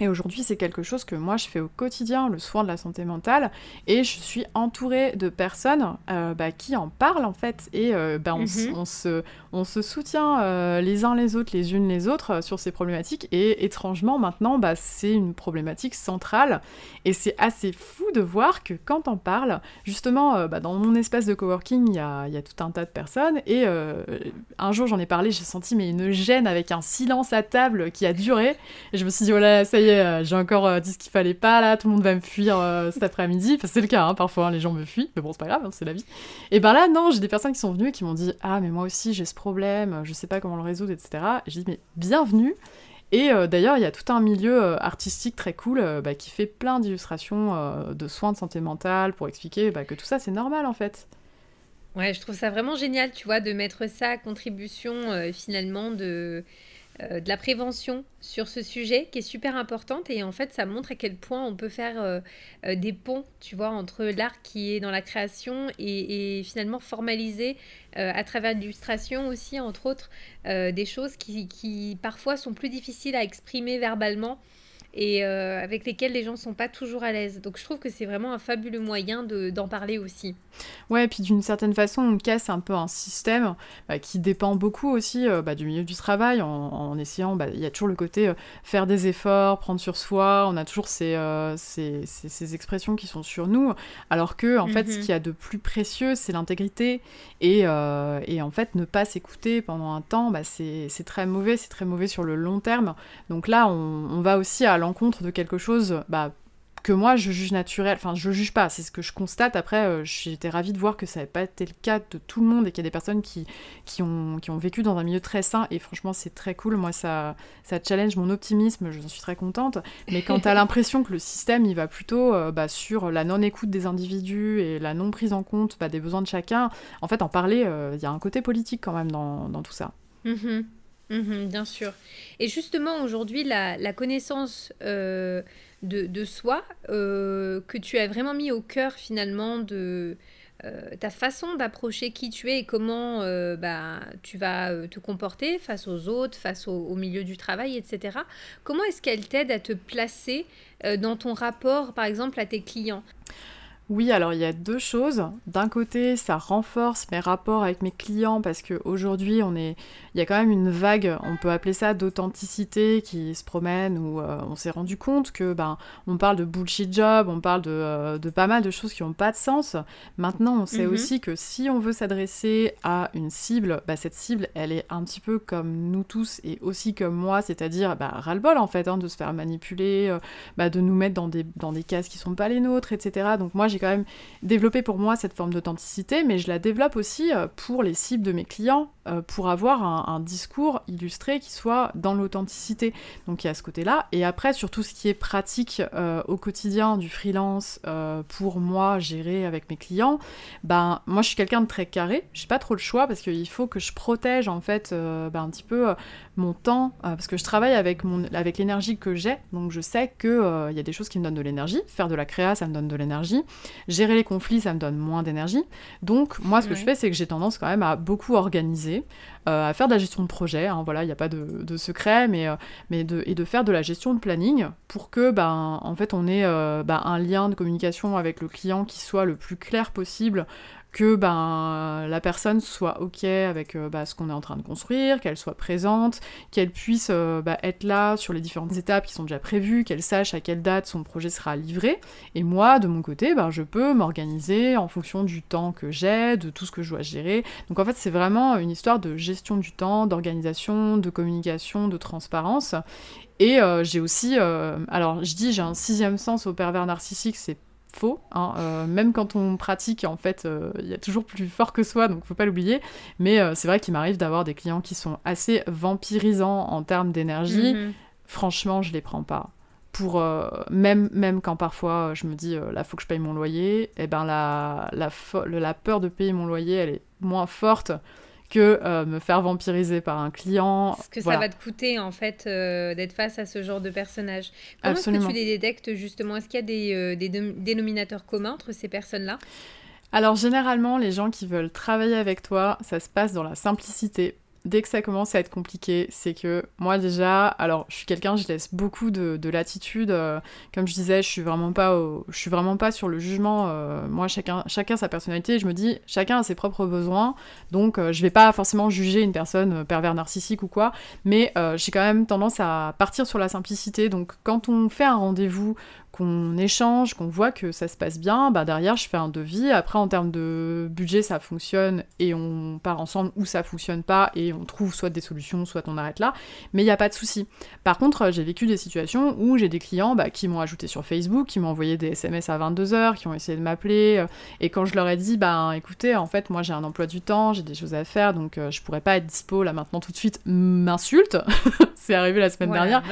et aujourd'hui, c'est quelque chose que moi je fais au quotidien, le soin de la santé mentale, et je suis entourée de personnes euh, bah, qui en parlent en fait, et euh, bah, on, mhm. se, on, se, soutient euh, les uns les autres, les unes les autres sur ces problématiques, et étrangement maintenant, bah, c'est une problématique centrale, et c'est assez fou de voir que quand on parle, justement, bah, dans mon espace de coworking, il y a, y a, tout un tas de personnes, et un jour j'en ai parlé, j'ai senti mais une gêne avec un silence à table qui a duré, et je me suis dit, voilà, ça y est, euh, j'ai encore euh, dit ce qu'il fallait pas là, tout le monde va me fuir euh, cet après-midi. Enfin, c'est le cas, hein, parfois hein, les gens me fuient, mais bon, c'est pas grave, hein, c'est la vie. Et ben là, non, j'ai des personnes qui sont venues et qui m'ont dit Ah, mais moi aussi j'ai ce problème, je sais pas comment le résoudre, etc. Et j'ai dit Mais bienvenue et d'ailleurs, il y a tout un milieu artistique très cool bah, qui fait plein d'illustrations de soins de santé mentale pour expliquer bah, que tout ça, c'est normal en fait. Ouais, je trouve ça vraiment génial, tu vois, de mettre ça à contribution finalement de de la prévention sur ce sujet qui est super importante et en fait ça montre à quel point on peut faire euh, euh, des ponts, tu vois, entre l'art qui est dans la création et, finalement formaliser à travers l'illustration aussi, entre autres, des choses qui, qui, parfois sont plus difficiles à exprimer verbalement et euh, avec lesquels les gens ne sont pas toujours à l'aise. Donc je trouve que c'est vraiment un fabuleux moyen d'en parler aussi. Ouais, et puis d'une certaine façon, on casse un peu un système bah, qui dépend beaucoup aussi euh, bah, du milieu du travail, en, essayant, bah, il y a toujours le côté euh, faire des efforts, prendre sur soi, on a toujours ces, ces, ces, expressions qui sont sur nous, alors que en fait, ce mhm. qu'il y a de plus précieux, c'est l'intégrité, et, et, en fait, ne pas s'écouter pendant un temps, c'est très mauvais, c'est très mauvais sur le long terme. Donc là, on, on va aussi à l'encontre de quelque chose bah, que moi je juge naturel, enfin je juge pas, c'est ce que je constate. Après, euh, j'étais ravie de voir que ça n'avait pas été le cas de tout le monde et qu'il y a des personnes qui, qui, ont, qui ont vécu dans un milieu très sain et franchement c'est très cool. Moi ça, ça challenge mon optimisme, j'en suis très contente. Mais quand tu as l'impression que le système il va plutôt euh, bah, sur la non-écoute des individus et la non-prise en compte bah, des besoins de chacun, en fait en parler, euh, il y a un côté politique quand même dans, dans tout ça. Mmh mmh bien sûr. Et justement aujourd'hui la, connaissance de, soi, euh, que tu as vraiment mis au cœur finalement de euh, ta façon d'approcher qui tu es et comment euh, bah, tu vas te comporter face aux autres, face au milieu du travail, etc. Comment est-ce qu'elle t'aide à te placer dans ton rapport, par exemple, à tes clients? Oui, alors il y a deux choses. D'un côté, ça renforce mes rapports avec mes clients parce qu'aujourd'hui, on est, il y a quand même une vague, on peut appeler ça d'authenticité qui se promène où euh, on s'est rendu compte que ben on parle de bullshit job, on parle de, euh, pas mal de choses qui n'ont pas de sens. Maintenant, on sait mhm. aussi que si on veut s'adresser à une cible, bah, cette cible, elle est un petit peu comme nous tous et aussi comme moi, c'est-à-dire bah, ras-le-bol en fait, hein, de se faire manipuler, euh, bah, de nous mettre dans des, dans des cases qui sont pas les nôtres, etc. Donc moi, j'ai quand même développé pour moi cette forme d'authenticité, mais je la développe aussi pour les cibles de mes clients, pour avoir un, discours illustré qui soit dans l'authenticité. Donc il y a ce côté-là. Et après, sur tout ce qui est pratique euh, au quotidien du freelance, pour moi, gérer avec mes clients, ben moi je suis quelqu'un de très carré, j'ai pas trop le choix parce qu'il faut que je protège en fait ben, un petit peu mon temps, parce que je travaille avec, mon, avec l'énergie que j'ai, donc je sais qu'il il y a des choses qui me donnent de l'énergie, faire de la créa ça me donne de l'énergie, Gérer les conflits, ça me donne moins d'énergie. Donc, moi, ce que je fais, c'est que j'ai tendance quand même à beaucoup organiser, euh, à faire de la gestion de projet. Hein, voilà, il n'y a pas de, secret, mais, euh, mais de, et de faire de la gestion de planning pour que, ben, en fait, on ait euh, ben, un lien de communication avec le client qui soit le plus clair possible que ben, la personne soit OK avec euh, bah, ce qu'on est en train de construire, qu'elle soit présente, qu'elle puisse euh, bah, être là sur les différentes étapes qui sont déjà prévues, qu'elle sache à quelle date son projet sera livré. Et moi, de mon côté, ben, je peux m'organiser en fonction du temps que j'ai, de tout ce que je dois gérer. Donc en fait, c'est vraiment une histoire de gestion du temps, d'organisation, de communication, de transparence. Et euh, j'ai aussi, alors je dis j'ai un sixième sens au pervers narcissique, c'est faux. Hein, euh, même quand on pratique, en fait, euh, il y a toujours plus fort que soi, donc faut pas l'oublier. Mais euh, c'est vrai qu'il m'arrive d'avoir des clients qui sont assez vampirisants en termes d'énergie. Mhm. Franchement, je les prends pas. Pour même même quand parfois je me dis là faut que je paye mon loyer, et eh ben la la, la peur de payer mon loyer elle est moins forte que euh, me faire vampiriser par un client. Ce que ça va te coûter en fait euh, d'être face à ce genre de personnage. Comment est-ce que tu les détectes justement? Est-ce qu'il y a des, euh, des dénominateurs communs entre ces personnes-là? Alors généralement, les gens qui veulent travailler avec toi, ça se passe dans la simplicité dès que ça commence à être compliqué, c'est que moi déjà, alors je suis quelqu'un, je laisse beaucoup de, de latitude. Euh, comme je disais, je suis vraiment pas, je suis vraiment pas sur le jugement. Euh, moi, chacun, chacun sa personnalité. Je me dis, chacun a ses propres besoins, donc euh, je vais pas forcément juger une personne pervers narcissique ou quoi. Mais j'ai quand même tendance à partir sur la simplicité. Donc quand on fait un rendez-vous qu'on échange, qu'on voit que ça se passe bien, bah derrière je fais un devis. Après en termes de budget ça fonctionne et on part ensemble ou ça fonctionne pas et on trouve soit des solutions, soit on arrête là. Mais il n'y a pas de souci. Par contre j'ai vécu des situations où j'ai des clients bah, qui m'ont ajouté sur Facebook, qui m'ont envoyé des SMS à 22h, qui ont essayé de m'appeler euh, et quand je leur ai dit bah écoutez en fait moi j'ai un emploi du temps, j'ai des choses à faire donc euh, je pourrais pas être dispo là maintenant tout de suite, m'insulte. c'est arrivé la semaine dernière.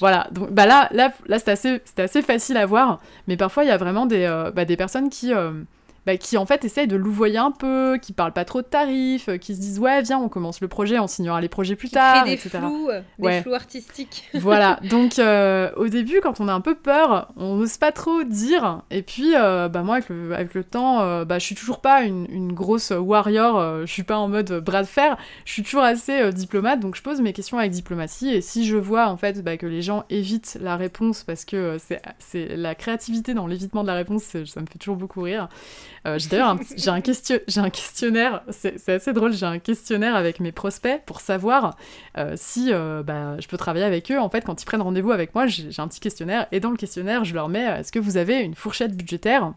Voilà donc bah là là là c'était assez facile facile à voir, mais parfois il y a vraiment des, euh, bah, des personnes qui, euh, bah, qui en fait essayent de louvoyer un peu, qui parlent pas trop de tarifs, euh, qui se disent ouais viens on commence le projet, on signera les projets plus tard, des Flous, des flous artistiques. voilà, donc euh, au début quand on a un peu peur, on n'ose pas trop dire, et puis euh, bah moi avec le, avec le temps, bah je suis toujours pas une, une grosse warrior, je suis pas en mode bras de fer, je suis toujours assez diplomate, donc je pose mes questions avec diplomatie, et si je vois en fait bah, que les gens évitent la réponse parce que c'est la créativité dans l'évitement de la réponse, ça me fait toujours beaucoup rire. Euh, j'ai d'ailleurs un, questionnaire, c'est, assez drôle, j'ai un questionnaire avec mes prospects pour savoir euh, si euh, bah, je peux travailler avec eux. En fait, quand ils prennent rendez-vous avec moi, j'ai, un petit questionnaire et dans le questionnaire, je leur mets est-ce que vous avez une fourchette budgétaire?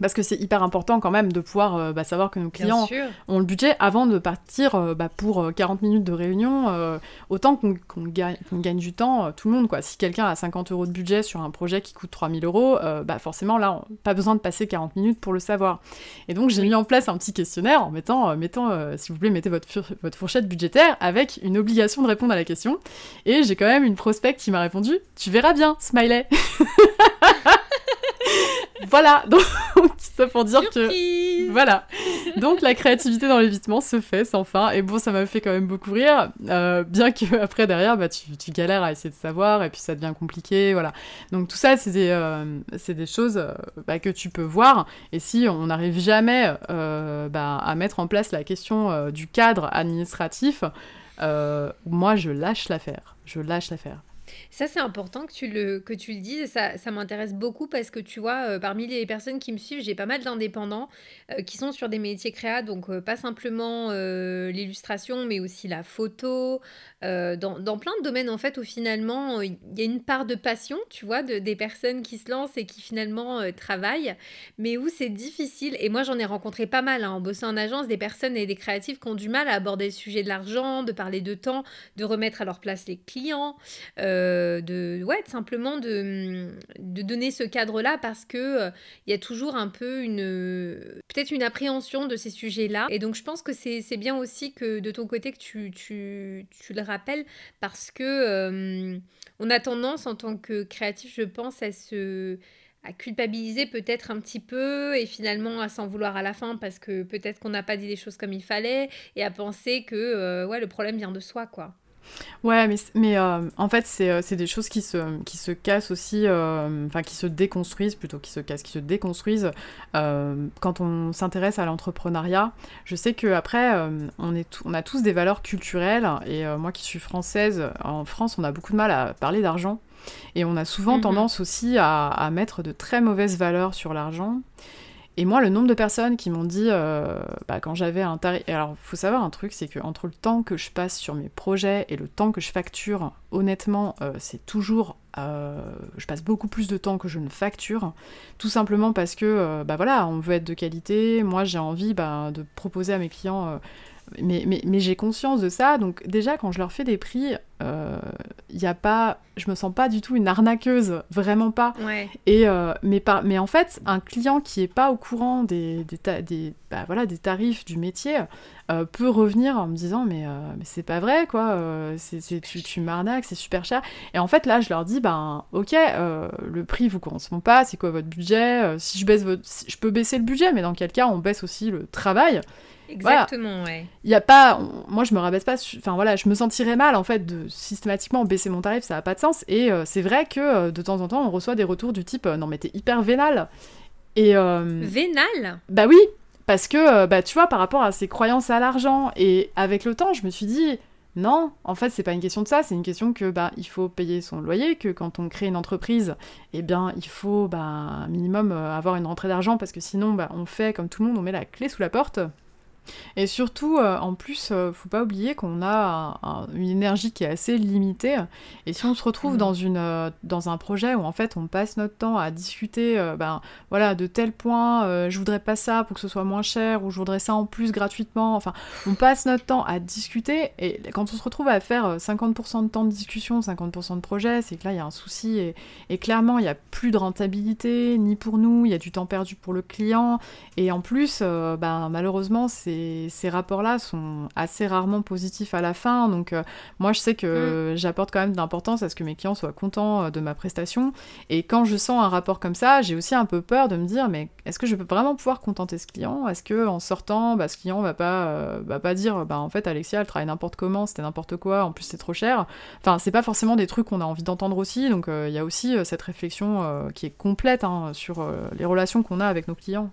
Parce que c'est hyper important quand même de pouvoir euh, bah, savoir que nos clients ont le budget avant de partir euh, bah, pour 40 minutes de réunion, autant qu'on gagne, gagne, du temps, tout le monde. quoi. Si quelqu'un a 50 euros de budget sur un projet qui coûte 3000 euros, bah, forcément là, on, pas besoin de passer 40 minutes pour le savoir. Et donc j'ai mis en place un petit questionnaire en mettant, mettant s'il vous plaît, mettez votre, votre fourchette budgétaire avec une obligation de répondre à la question. Et j'ai quand même une prospect qui m'a répondu, tu verras bien, smiley. voilà, donc ça pour dire que voilà. Donc la créativité dans l'évitement se fait sans fin et bon ça m'a fait quand même beaucoup rire, euh, bien que après derrière bah tu, tu, galères à essayer de savoir et puis ça devient compliqué, voilà. Donc tout ça c'est des euh, c'est des choses euh, bah, que tu peux voir et si on n'arrive jamais bah, à mettre en place la question du cadre administratif, moi je lâche l'affaire, je lâche l'affaire. Ça, c'est important que tu le, que tu le dises. Ça, ça m'intéresse beaucoup parce que tu vois, euh, parmi les personnes qui me suivent, j'ai pas mal d'indépendants euh, qui sont sur des métiers créa, donc euh, pas simplement l'illustration, mais aussi la photo, dans, dans, plein de domaines en fait où finalement il y a une part de passion, tu vois, de, des personnes qui se lancent et qui finalement travaillent, mais où c'est difficile. Et moi, j'en ai rencontré pas mal hein, en bossant en agence, des personnes et des créatifs qui ont du mal à aborder le sujet de l'argent, de parler de temps, de remettre à leur place les clients. De, ouais, simplement de, de donner ce cadre-là parce que euh, il y a toujours un peu une peut-être une appréhension de ces sujets-là. Et donc je pense que c'est bien aussi que de ton côté que tu, tu, tu le rappelles parce que euh, on a tendance en tant que créatif, je pense, à se à culpabiliser peut-être un petit peu et finalement à s'en vouloir à la fin parce que peut-être qu'on n'a pas dit les choses comme il fallait et à penser que ouais le problème vient de soi quoi. Ouais, mais, mais euh, en fait, euh, c'est des choses qui se, qui se cassent aussi, euh, enfin, qui se déconstruisent, plutôt qui se cassent, qui se déconstruisent quand on s'intéresse à l'entrepreneuriat. Je sais qu'après, on, est on a tous des valeurs culturelles, et moi qui suis française, en France, on a beaucoup de mal à parler d'argent. Et on a souvent mhm. tendance aussi à, à, mettre de très mauvaises valeurs sur l'argent. Et moi, le nombre de personnes qui m'ont dit, euh, bah, quand j'avais un tarif... Alors, faut savoir un truc, c'est que entre le temps que je passe sur mes projets et le temps que je facture, honnêtement, euh, c'est toujours... Euh, je passe beaucoup plus de temps que je ne facture, tout simplement parce que, bah voilà, on veut être de qualité, moi j'ai envie bah, de proposer à mes clients mais, mais, mais j'ai conscience de ça, donc déjà quand je leur fais des prix, il euh, y a pas, je me sens pas du tout une arnaqueuse, vraiment pas. Et euh, mais, mais en fait, un client qui est pas au courant des, des, des bah, voilà, des tarifs du métier euh, peut revenir en me disant mais, mais c'est pas vrai quoi, c'est, tu, tu m'arnaques, c'est super cher. Et en fait là, je leur dis ben ok, le prix vous correspond pas, c'est quoi votre budget? Si je baisse votre, je peux baisser le budget, mais dans quel cas on baisse aussi le travail. Exactement, ouais. Il y a pas, moi je me rabaisse pas, enfin voilà, je me sentirais mal en fait de systématiquement baisser mon tarif, ça a pas de sens. Et euh, c'est vrai que euh, de temps en temps on reçoit des retours du type euh, non mais t'es hyper vénal. Et vénal? Bah oui, parce que bah tu vois par rapport à ses croyances à l'argent et avec le temps je me suis dit non, en fait, c'est pas une question de ça, c'est une question que bah il faut payer son loyer, que quand on crée une entreprise, eh bien il faut bah, un minimum avoir une rentrée d'argent parce que sinon bah, on fait comme tout le monde, on met la clé sous la porte. Et surtout, euh, en plus, euh, faut pas oublier qu'on a une énergie qui est assez limitée. Et si on se retrouve dans, une, euh, dans un projet où en fait on passe notre temps à discuter, ben voilà, de tel point, je voudrais pas ça pour que ce soit moins cher, ou je voudrais ça en plus gratuitement. Enfin, on passe notre temps à discuter. Et quand on se retrouve à faire 50% de temps de discussion, 50% de projet, c'est que là il y a un souci. Et, et clairement, il y a plus de rentabilité ni pour nous, il y a du temps perdu pour le client. Et en plus, ben malheureusement, c'est ces, rapports-là sont assez rarement positifs à la fin. Donc euh, moi, je sais que mm. j'apporte quand même de l'importance à ce que mes clients soient contents euh, de ma prestation. Et quand je sens un rapport comme ça, j'ai aussi un peu peur de me dire, mais est-ce que je peux vraiment pouvoir contenter ce client? Est-ce que en sortant, bah, ce client va pas, euh, va pas dire, bah en fait Alexia, elle travaille n'importe comment, c'était n'importe quoi, en plus c'est trop cher? Enfin, c'est pas forcément des trucs qu'on a envie d'entendre aussi. Donc il y a aussi cette réflexion qui est complète hein, sur les relations qu'on a avec nos clients.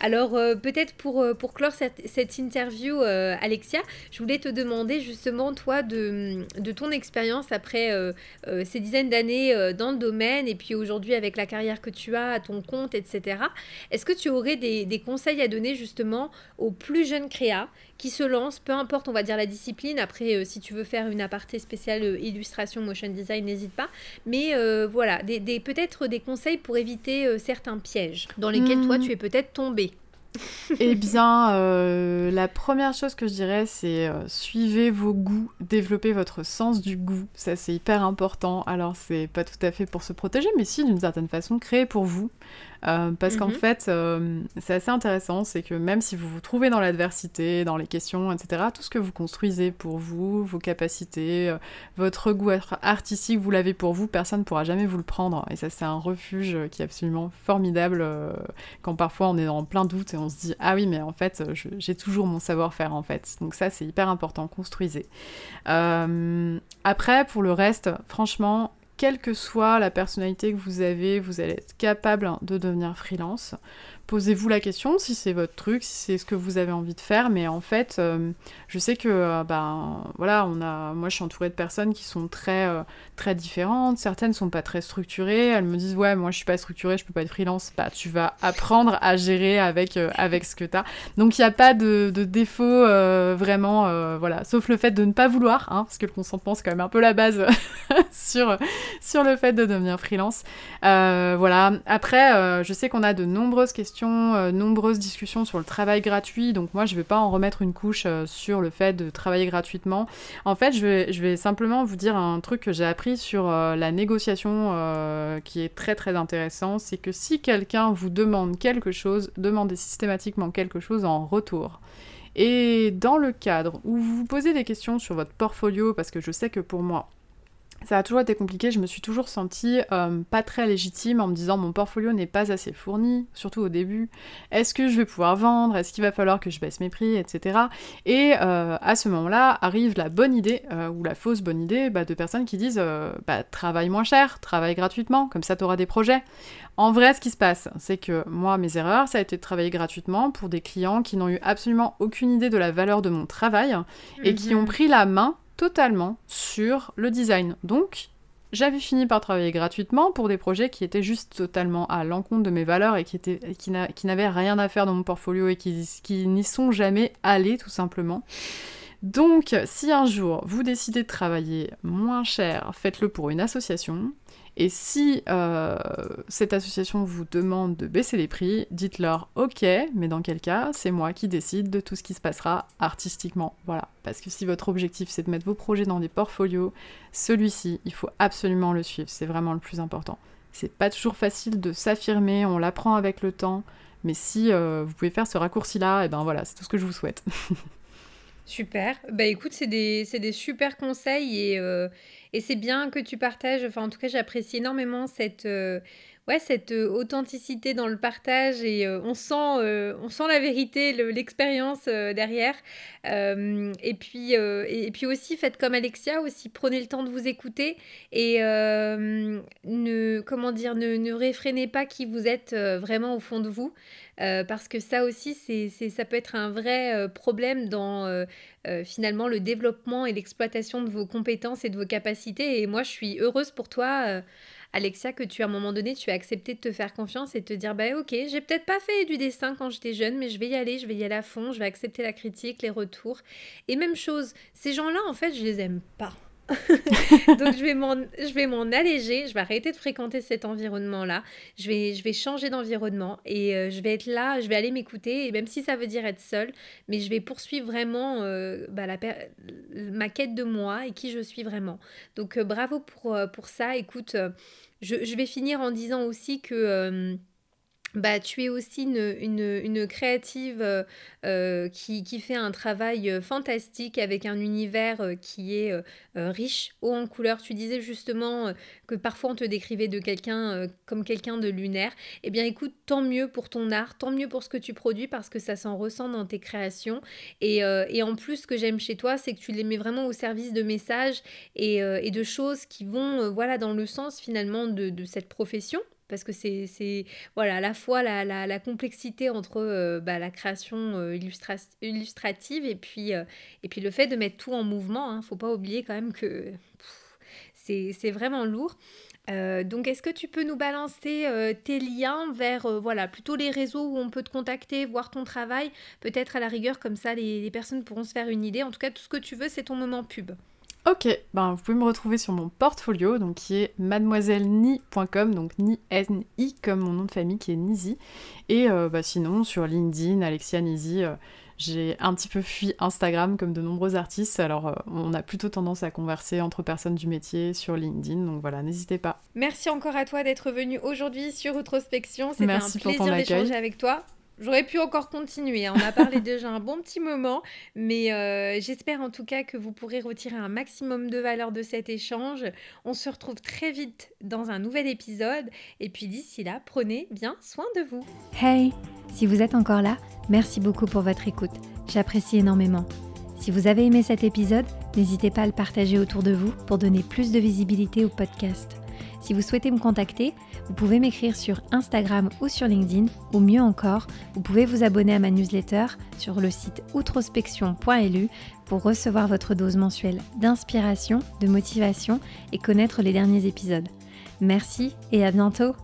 Alors euh, peut-être pour, euh, pour clore cette, interview, euh, Alexia, je voulais te demander justement, toi, de, de ton expérience après ces dizaines d'années dans le domaine et puis aujourd'hui avec la carrière que tu as, à ton compte, etc. Est-ce que tu aurais des, des, conseils à donner justement aux plus jeunes créas qui se lancent, peu importe, on va dire la discipline. Après, si tu veux faire une aparté spéciale illustration, motion design, n'hésite pas. Mais voilà, des, des peut-être des conseils pour éviter certains pièges dans lesquels toi, hmm. tu es peut-être tombé eh bien, euh, la première chose que je dirais, c'est euh, suivez vos goûts, développez votre sens du goût. Ça, c'est hyper important. Alors, c'est pas tout à fait pour se protéger, mais si, d'une certaine façon, créez pour vous. Euh, parce qu'en mhm. fait, euh, c'est assez intéressant, c'est que même si vous vous trouvez dans l'adversité, dans les questions, etc., tout ce que vous construisez pour vous, vos capacités, euh, votre goût artistique, vous l'avez pour vous, personne ne pourra jamais vous le prendre. Et ça, c'est un refuge qui est absolument formidable quand parfois on est dans plein doute et on se dit Ah oui, mais en fait, j'ai toujours mon savoir-faire en fait. Donc, ça, c'est hyper important, construisez. après, pour le reste, franchement, quelle que soit la personnalité que vous avez, vous allez être capable de devenir freelance posez-vous la question si c'est votre truc, si c'est ce que vous avez envie de faire. Mais en fait, euh, je sais que, euh, ben, voilà, on a, moi, je suis entourée de personnes qui sont très, euh, très différentes. Certaines sont pas très structurées. Elles me disent, ouais, moi, je suis pas structurée, je peux pas être freelance. Bah, tu vas apprendre à gérer avec, avec ce que tu as. Donc, il n'y a pas de, de défaut vraiment, voilà, sauf le fait de ne pas vouloir, hein, parce que le consentement, c'est quand même un peu la base sur, sur le fait de devenir freelance. voilà. Après, je sais qu'on a de nombreuses questions euh, nombreuses discussions sur le travail gratuit, donc moi je vais pas en remettre une couche euh, sur le fait de travailler gratuitement. En fait, je vais, je vais simplement vous dire un truc que j'ai appris sur euh, la négociation qui est très très intéressant, c'est que si quelqu'un vous demande quelque chose, demandez systématiquement quelque chose en retour. Et dans le cadre où vous vous posez des questions sur votre portfolio, parce que je sais que pour moi, ça a toujours été compliqué, je me suis toujours sentie euh, pas très légitime en me disant mon portfolio n'est pas assez fourni, surtout au début. Est-ce que je vais pouvoir vendre? Est-ce qu'il va falloir que je baisse mes prix, etc. Et euh, à ce moment-là arrive la bonne idée, euh, ou la fausse bonne idée, bah, de personnes qui disent bah, travaille moins cher, travaille gratuitement, comme ça tu auras des projets. En vrai, ce qui se passe, c'est que moi, mes erreurs, ça a été de travailler gratuitement pour des clients qui n'ont eu absolument aucune idée de la valeur de mon travail et qui ont mhm. pris la main totalement sur le design. Donc, j'avais fini par travailler gratuitement pour des projets qui étaient juste totalement à l'encontre de mes valeurs et qui, n'avaient rien à faire dans mon portfolio et qui n'y sont jamais allés tout simplement. Donc, si un jour vous décidez de travailler moins cher, faites-le pour une association. Et si euh, cette association vous demande de baisser les prix, dites-leur ok, mais dans quel cas c'est moi qui décide de tout ce qui se passera artistiquement. Voilà. Parce que si votre objectif c'est de mettre vos projets dans des portfolios, celui-ci, il faut absolument le suivre. C'est vraiment le plus important. C'est pas toujours facile de s'affirmer, on l'apprend avec le temps. Mais si euh, vous pouvez faire ce raccourci-là, et eh ben voilà, c'est tout ce que je vous souhaite. Super. Bah écoute, c'est des, des, super conseils et, euh, et c'est bien que tu partages. Enfin, en tout cas, j'apprécie énormément cette, euh, ouais, cette euh, authenticité dans le partage et euh, on, sent, on sent la vérité, l'expérience derrière. et, puis, et, puis aussi, faites comme Alexia, aussi prenez le temps de vous écouter et ne, comment dire, ne, ne réfrénez pas qui vous êtes vraiment au fond de vous. parce que ça aussi, c'est, ça peut être un vrai problème dans finalement le développement et l'exploitation de vos compétences et de vos capacités. Et moi, je suis heureuse pour toi Alexia, que tu à un moment donné, tu as accepté de te faire confiance et de te dire bah ok, j'ai peut-être pas fait du dessin quand j'étais jeune, mais je vais y aller, je vais y aller à fond, je vais accepter la critique, les retours. Et même chose, ces gens-là, en fait, je les aime pas. Donc je vais m'en alléger, je vais arrêter de fréquenter cet environnement là. Je vais je vais changer d'environnement et euh, je vais être là, je vais aller m'écouter et même si ça veut dire être seule, mais je vais poursuivre vraiment euh, bah, ma quête de moi et qui je suis vraiment. Donc euh, bravo pour pour ça. Écoute, je, vais finir en disant aussi que bah, tu es aussi une, une, créative euh, euh, qui, qui, fait un travail euh, fantastique avec un univers qui est riche, haut en couleurs. Tu disais justement que parfois on te décrivait de quelqu'un comme quelqu'un de lunaire. Eh bien écoute, tant mieux pour ton art, tant mieux pour ce que tu produis parce que ça s'en ressent dans tes créations. Et, et en plus, ce que j'aime chez toi, c'est que tu les mets vraiment au service de messages et, et de choses qui vont voilà, dans le sens finalement de, de cette profession parce que c'est voilà, à la fois la, la, complexité entre bah, la création illustrative et puis, et puis le fait de mettre tout en mouvement. Il hein. faut pas oublier quand même que c'est vraiment lourd. Euh, donc, est-ce que tu peux nous balancer euh, tes liens vers euh, voilà plutôt les réseaux où on peut te contacter, voir ton travail, peut-être à la rigueur comme ça les, personnes pourront se faire une idée. En tout cas, tout ce que tu veux, c'est ton moment pub. Ok, ben vous pouvez me retrouver sur mon portfolio, donc qui est mademoiselle-ni.com, donc ni n i comme mon nom de famille qui est Nizi, et bah, sinon sur LinkedIn, Alexia Nizi. J'ai un petit peu fui Instagram comme de nombreux artistes, alors euh, on a plutôt tendance à converser entre personnes du métier sur LinkedIn, donc voilà, n'hésitez pas. Merci encore à toi d'être venu aujourd'hui sur Outrospection, c'était un plaisir d'échanger avec toi. J'aurais pu encore continuer, hein. on a parlé déjà un bon petit moment, mais euh, j'espère en tout cas que vous pourrez retirer un maximum de valeur de cet échange. On se retrouve très vite dans un nouvel épisode, et puis d'ici là, prenez bien soin de vous. Hey, si vous êtes encore là, merci beaucoup pour votre écoute, j'apprécie énormément. Si vous avez aimé cet épisode, n'hésitez pas à le partager autour de vous pour donner plus de visibilité au podcast. Si vous souhaitez me contacter, vous pouvez m'écrire sur Instagram ou sur LinkedIn, ou mieux encore, vous pouvez vous abonner à ma newsletter sur le site outrospection.lu pour recevoir votre dose mensuelle d'inspiration, de motivation et connaître les derniers épisodes. Merci et à bientôt